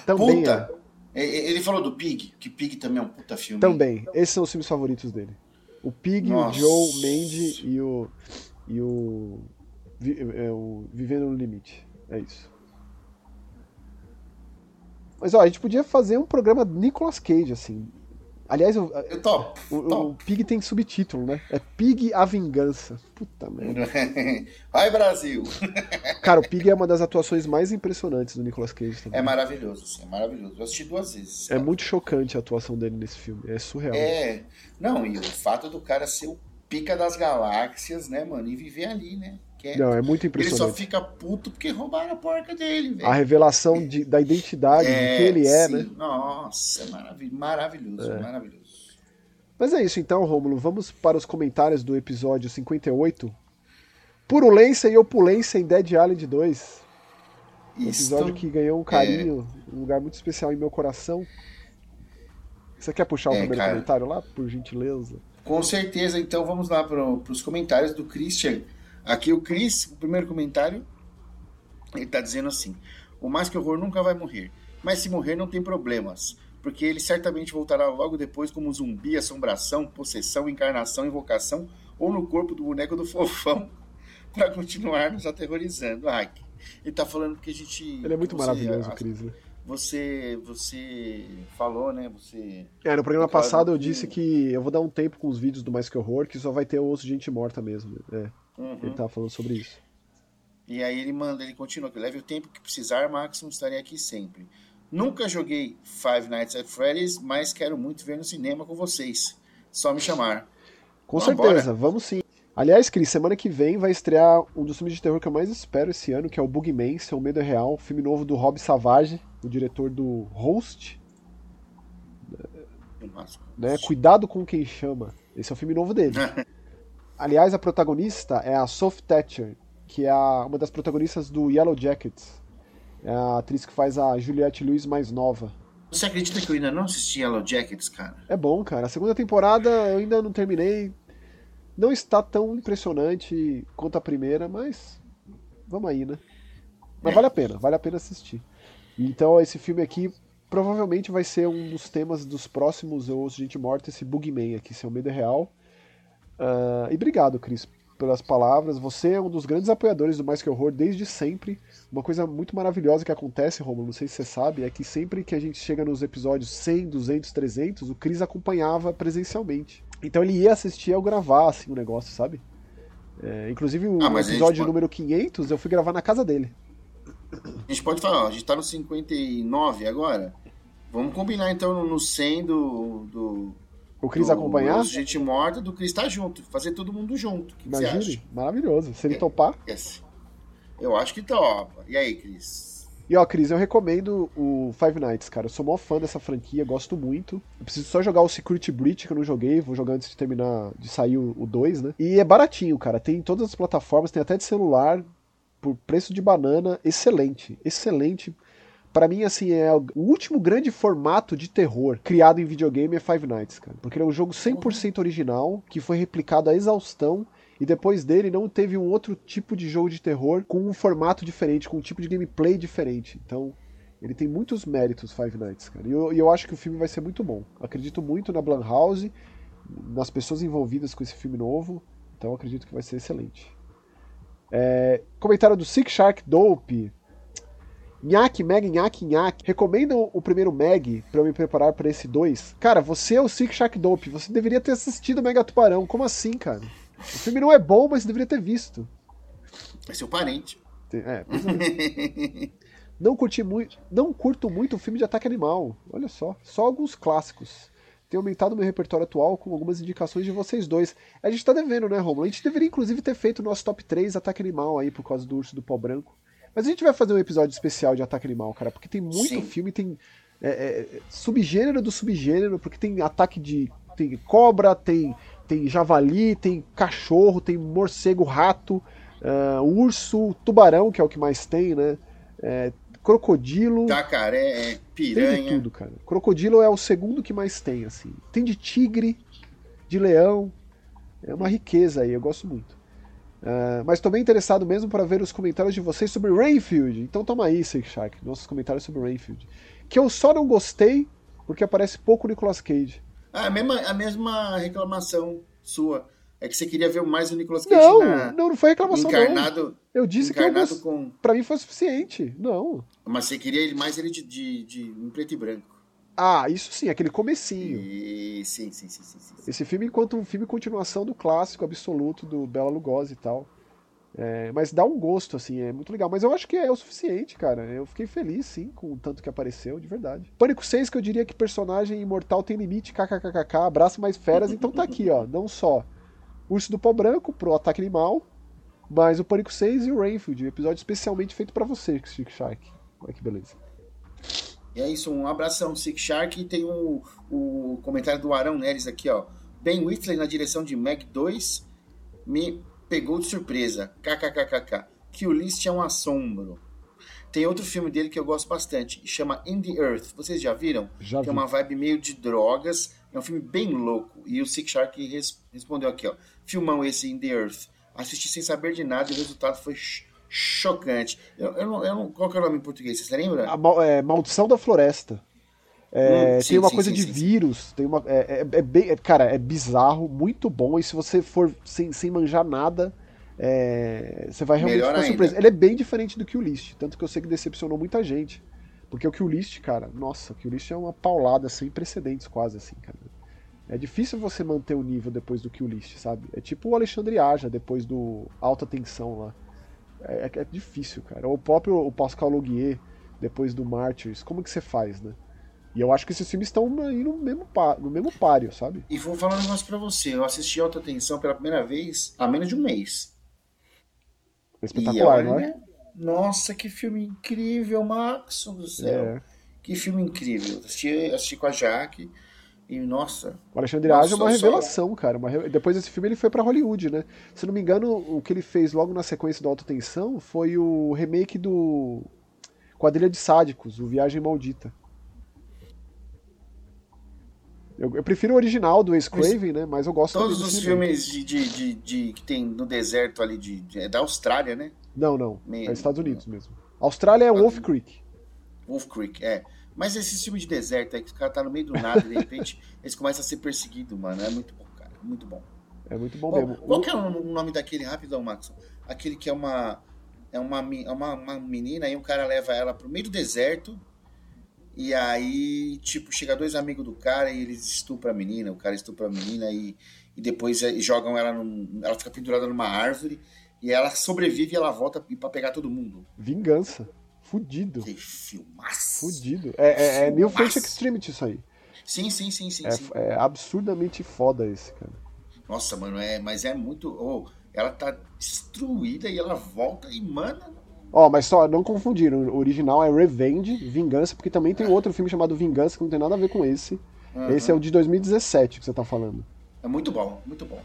Também puta! É. Ele falou do Pig, que Pig também é um puta filme. Também. Esses são os filmes favoritos dele. O Pig, Nossa. o Joe, Mandy e o. E o é, o Vivendo no Limite. É isso. Mas ó, a gente podia fazer um programa Nicolas Cage, assim. Aliás, eu top, o, top. o, Pig tem subtítulo, né? É Pig a Vingança. Puta merda. *laughs* Vai, Brasil! *laughs* Cara, o Pig é uma das atuações mais impressionantes do Nicolas Cage também. É maravilhoso, sim, é maravilhoso. Eu assisti duas vezes. Cara. É muito chocante a atuação dele nesse filme. É surreal. É. Não, e o fato do cara ser o pica das galáxias, né, mano? E viver ali, né? É, não, é muito impressionante. Ele só fica puto porque roubaram a porca dele, velho. A revelação de, da identidade, é, de quem ele é, sim. né? Nossa, maravilhoso, maravilhoso, é. maravilhoso. Mas é isso então, Rômulo. Vamos para os comentários do episódio 58. Purulência e opulência em Dead Island 2. Um episódio que ganhou um carinho, é... um lugar muito especial em meu coração. Você quer puxar o é, primeiro cara... comentário lá, por gentileza? Com certeza, então vamos lá para os comentários do Christian. Aqui o Chris, o primeiro comentário, ele está dizendo assim: O mais que horror nunca vai morrer, mas se morrer não tem problemas, porque ele certamente voltará logo depois como zumbi, assombração, possessão, encarnação, invocação ou no corpo do boneco do fofão *laughs* para continuar nos aterrorizando. Ai, ele está falando porque a gente. Ele é muito você, maravilhoso, Cris. Né? Você, você falou, né? Você. É, no programa passado eu disse que eu vou dar um tempo com os vídeos do Mais Que Horror, que só vai ter o osso de gente morta mesmo. É. Uhum. Ele tava falando sobre isso. E aí ele manda, ele continua que leve o tempo que precisar, Máximo estarei aqui sempre. Nunca joguei Five Nights at Freddy's, mas quero muito ver no cinema com vocês. Só me chamar. Com Vamos certeza, embora. vamos sim. Aliás, Cris, semana que vem vai estrear um dos filmes de terror que eu mais espero esse ano, que é o Bugman, Seu Medo é Real, filme novo do Rob Savage, o diretor do Host. Né? Cuidado com quem chama. Esse é o filme novo dele. *laughs* Aliás, a protagonista é a Sophie Thatcher, que é uma das protagonistas do Yellow Jackets. É a atriz que faz a Juliette Lewis mais nova. Você acredita que eu ainda não assisti Yellow Jackets, cara? É bom, cara. A segunda temporada eu ainda não terminei. Não está tão impressionante quanto a primeira, mas vamos aí, né? Mas é. vale a pena, vale a pena assistir. Então esse filme aqui provavelmente vai ser um dos temas dos próximos Eu Ouço Gente Morta, esse Bugman aqui, seu medo é real. Uh, e obrigado, Cris, pelas palavras. Você é um dos grandes apoiadores do Mais Que Horror desde sempre. Uma coisa muito maravilhosa que acontece, Romulo, não sei se você sabe, é que sempre que a gente chega nos episódios 100, 200, 300, o Cris acompanhava presencialmente. Então ele ia assistir ao gravar, assim, o negócio, sabe? É, inclusive o ah, episódio pode... número 500 eu fui gravar na casa dele. A gente pode falar, ó, a gente tá no 59 agora. Vamos combinar então no 100 do, do o Cris acompanhar? Gente morta, do Cris tá junto. Fazer todo mundo junto. Que Imagine, maravilhoso. Se ele é, topar. Eu acho que topa. E aí, Cris? E ó, Cris, eu recomendo o Five Nights, cara. Eu sou maior fã dessa franquia, gosto muito. Eu preciso só jogar o Security Breach, que eu não joguei. Vou jogar antes de terminar, de sair o 2, né? E é baratinho, cara. Tem em todas as plataformas, tem até de celular. Por preço de banana, excelente. Excelente para mim, assim, é o último grande formato de terror criado em videogame é Five Nights, cara. Porque ele é um jogo 100% original, que foi replicado à exaustão, e depois dele não teve um outro tipo de jogo de terror com um formato diferente, com um tipo de gameplay diferente. Então, Ele tem muitos méritos, Five Nights, cara. E eu, eu acho que o filme vai ser muito bom. Acredito muito na Blumhouse, nas pessoas envolvidas com esse filme novo. Então acredito que vai ser excelente. É, comentário do Sick Shark Dope. Nhaque, Meg, nhaque, nhaque. Recomendam o primeiro Meg para eu me preparar para esse 2? Cara, você é o Sick Shark Dope. Você deveria ter assistido Mega Tubarão. Como assim, cara? O filme não é bom, mas você deveria ter visto. É seu parente. É, é. *laughs* não curti muito, não curto muito o filme de ataque animal. Olha só, só alguns clássicos. Tenho aumentado meu repertório atual com algumas indicações de vocês dois. A gente tá devendo, né, Romulo? A gente deveria inclusive ter feito o nosso top 3 ataque animal aí por causa do urso do pau branco. Mas a gente vai fazer um episódio especial de ataque animal, cara, porque tem muito Sim. filme, tem é, é, subgênero do subgênero, porque tem ataque de. tem cobra, tem, tem javali, tem cachorro, tem morcego, rato, uh, urso, tubarão, que é o que mais tem, né? É, crocodilo. Jacaré, é, piranha. Tem de tudo, cara. Crocodilo é o segundo que mais tem, assim. Tem de tigre, de leão. É uma riqueza aí, eu gosto muito. Uh, mas estou bem interessado mesmo para ver os comentários de vocês sobre Rainfield. Então toma aí, Six Shark, nossos comentários sobre Rainfield. Que eu só não gostei porque aparece pouco o Nicolas Cage. Ah, a mesma, a mesma reclamação sua. É que você queria ver mais o Nicolas Cage não, na... não, não foi reclamação encarnado, não. Eu disse que eu com... pra mim foi suficiente. Não. Mas você queria mais ele de, de, de em preto e branco. Ah, isso sim, aquele comecinho. E... Sim, sim, sim, sim, sim, Esse filme enquanto um filme continuação do clássico absoluto do Bela Lugosi e tal. É, mas dá um gosto, assim, é muito legal. Mas eu acho que é o suficiente, cara. Eu fiquei feliz, sim, com o tanto que apareceu, de verdade. Pânico 6, que eu diria que personagem imortal tem limite, kkkk, abraço mais feras, então tá aqui, ó. Não só Urso do Pó Branco pro Ataque Animal, mas o Pânico 6 e o Rainfield, um episódio especialmente feito para você, Sick Shark. Olha que beleza. E é isso, um abração, Sick Shark. E tem o, o comentário do Arão Neres aqui, ó. Ben Whitley na direção de Mag 2 me pegou de surpresa. KKKKK. Que o List é um assombro. Tem outro filme dele que eu gosto bastante, chama In the Earth. Vocês já viram? Já Tem vi. uma vibe meio de drogas. É um filme bem louco. E o Sick Shark res respondeu aqui, ó. Filmão esse In the Earth. Assisti sem saber de nada e o resultado foi chocante. Eu, eu, não, eu não, qual que é o nome em português? Você lembra? A mal, é, Maldição da Floresta. É, hum, sim, tem uma sim, coisa sim, de vírus, tem uma. É, é, é bem, é, cara, é bizarro, muito bom. E se você for sem, sem manjar nada, é, você vai realmente Melhor ficar surpreso. Ele é bem diferente do que o List, tanto que eu sei que decepcionou muita gente. Porque o que o List, cara, nossa, o que o List é uma paulada sem precedentes, quase assim, cara. É difícil você manter o nível depois do Kill List, sabe? É tipo o Alexandre Aja depois do Alta Tensão lá. É, é, é difícil, cara. O próprio o Pascal Logier depois do Martyrs. Como que você faz, né? E eu acho que esses filmes estão aí no mesmo, no mesmo páreo, sabe? E vou falar um negócio pra você. Eu assisti Alta Tensão pela primeira vez há menos de um mês. Espetacular, não é? Nossa, que filme incrível, Max do céu. É. Que filme incrível. Assisti, assisti com a Jaque. E, nossa. O Alexandre Aja é uma revelação, só... cara. Uma re... Depois desse filme ele foi para Hollywood, né? Se não me engano, o que ele fez logo na sequência do Alta Tensão foi o remake do Quadrilha de Sádicos, o Viagem Maldita. Eu, eu prefiro o original do Ace Craven, né? Mas eu gosto Todos os filmes de, de, de, de, que tem no deserto ali de, é da Austrália, né? Não, não. é Estados Unidos mesmo. Austrália é Wolf Creek. Wolf Creek, é. Mas esse filme de deserto aí, que o cara tá no meio do nada e de repente *laughs* eles começam a ser perseguidos, mano. É muito bom, cara. Muito bom. É muito bom, bom mesmo. Qual que é o nome daquele, rapidão, Max? Aquele que é uma. É uma, é uma, uma menina e um cara leva ela pro meio do deserto. E aí, tipo, chega dois amigos do cara e eles estupram a menina, o cara estupra a menina e, e depois é, jogam ela num, Ela fica pendurada numa árvore e ela sobrevive e ela volta para pegar todo mundo. Vingança. Fudido. Que filmaço. Fudido. É, é, é New French Extremity isso aí. Sim, sim, sim, sim é, sim. é, absurdamente foda esse, cara. Nossa, mano, é, mas é muito. Oh, ela tá destruída e ela volta e, mano. Ó, oh, mas só não confundiram. O original é Revenge, Vingança, porque também tem outro filme chamado Vingança que não tem nada a ver com esse. Uhum. Esse é o de 2017 que você tá falando. É muito bom, muito bom.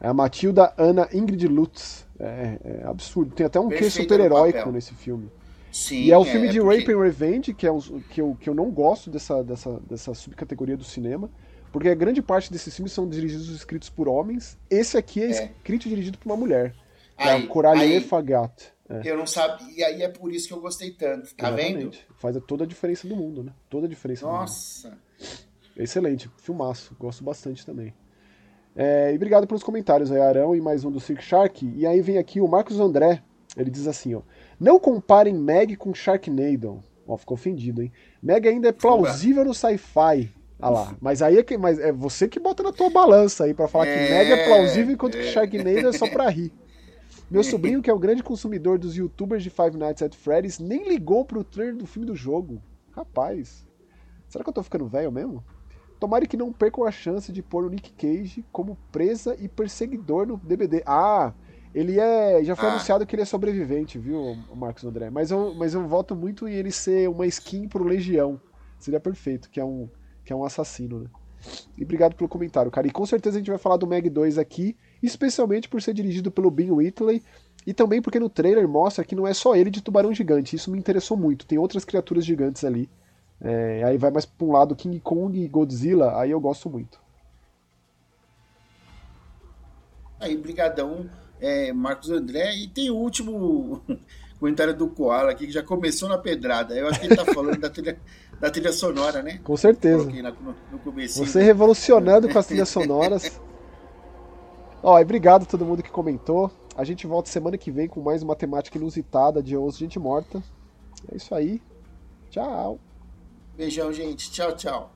É a Matilda Ana Ingrid Lutz. É, é absurdo. Tem até um quê super-heróico nesse filme. Sim, e é o filme é, de porque... Rape and Revenge, que, é um, que, eu, que eu não gosto dessa, dessa, dessa subcategoria do cinema, porque a grande parte desses filmes são dirigidos e escritos por homens. Esse aqui é, é. escrito e dirigido por uma mulher. É o Corallier Fagat. É. Eu não sabia, e aí é por isso que eu gostei tanto, tá Exatamente. vendo? Faz toda a diferença do mundo, né? Toda a diferença Nossa! Excelente, filmaço, gosto bastante também. É, e obrigado pelos comentários aí, Arão, e mais um do Cirque Shark. E aí vem aqui o Marcos André, ele diz assim, ó. Não comparem Meg com Sharknado. Ó, ficou ofendido, hein? Meg ainda é plausível no sci-fi. Ah lá, mas aí é, que, mas é você que bota na tua balança aí para falar é, que Meg é plausível enquanto que Sharknado é só pra rir. Meu sobrinho, que é o um grande consumidor dos youtubers de Five Nights at Freddy's, nem ligou pro trailer do filme do jogo. Rapaz, será que eu tô ficando velho mesmo? Tomara que não percam a chance de pôr o Nick Cage como presa e perseguidor no DBD. Ah, ele é. Já foi ah. anunciado que ele é sobrevivente, viu, Marcos André? Mas eu, mas eu voto muito em ele ser uma skin pro Legião. Seria perfeito, que é um, que é um assassino, né? E obrigado pelo comentário, cara. E com certeza a gente vai falar do Meg 2 aqui especialmente por ser dirigido pelo Ben Whitley e também porque no trailer mostra que não é só ele de tubarão gigante. Isso me interessou muito. Tem outras criaturas gigantes ali. É, aí vai mais para um lado King Kong e Godzilla, aí eu gosto muito. Aí, brigadão, é, Marcos André. E tem o último *laughs* comentário do Koala aqui, que já começou na pedrada. Eu acho que ele tá falando da, trilha, da trilha sonora, né? Com certeza. no Você revolucionando com as trilhas sonoras. *laughs* Ó, e obrigado a todo mundo que comentou. A gente volta semana que vem com mais uma temática inusitada de Osso Gente Morta. É isso aí. Tchau. Beijão, gente. Tchau, tchau.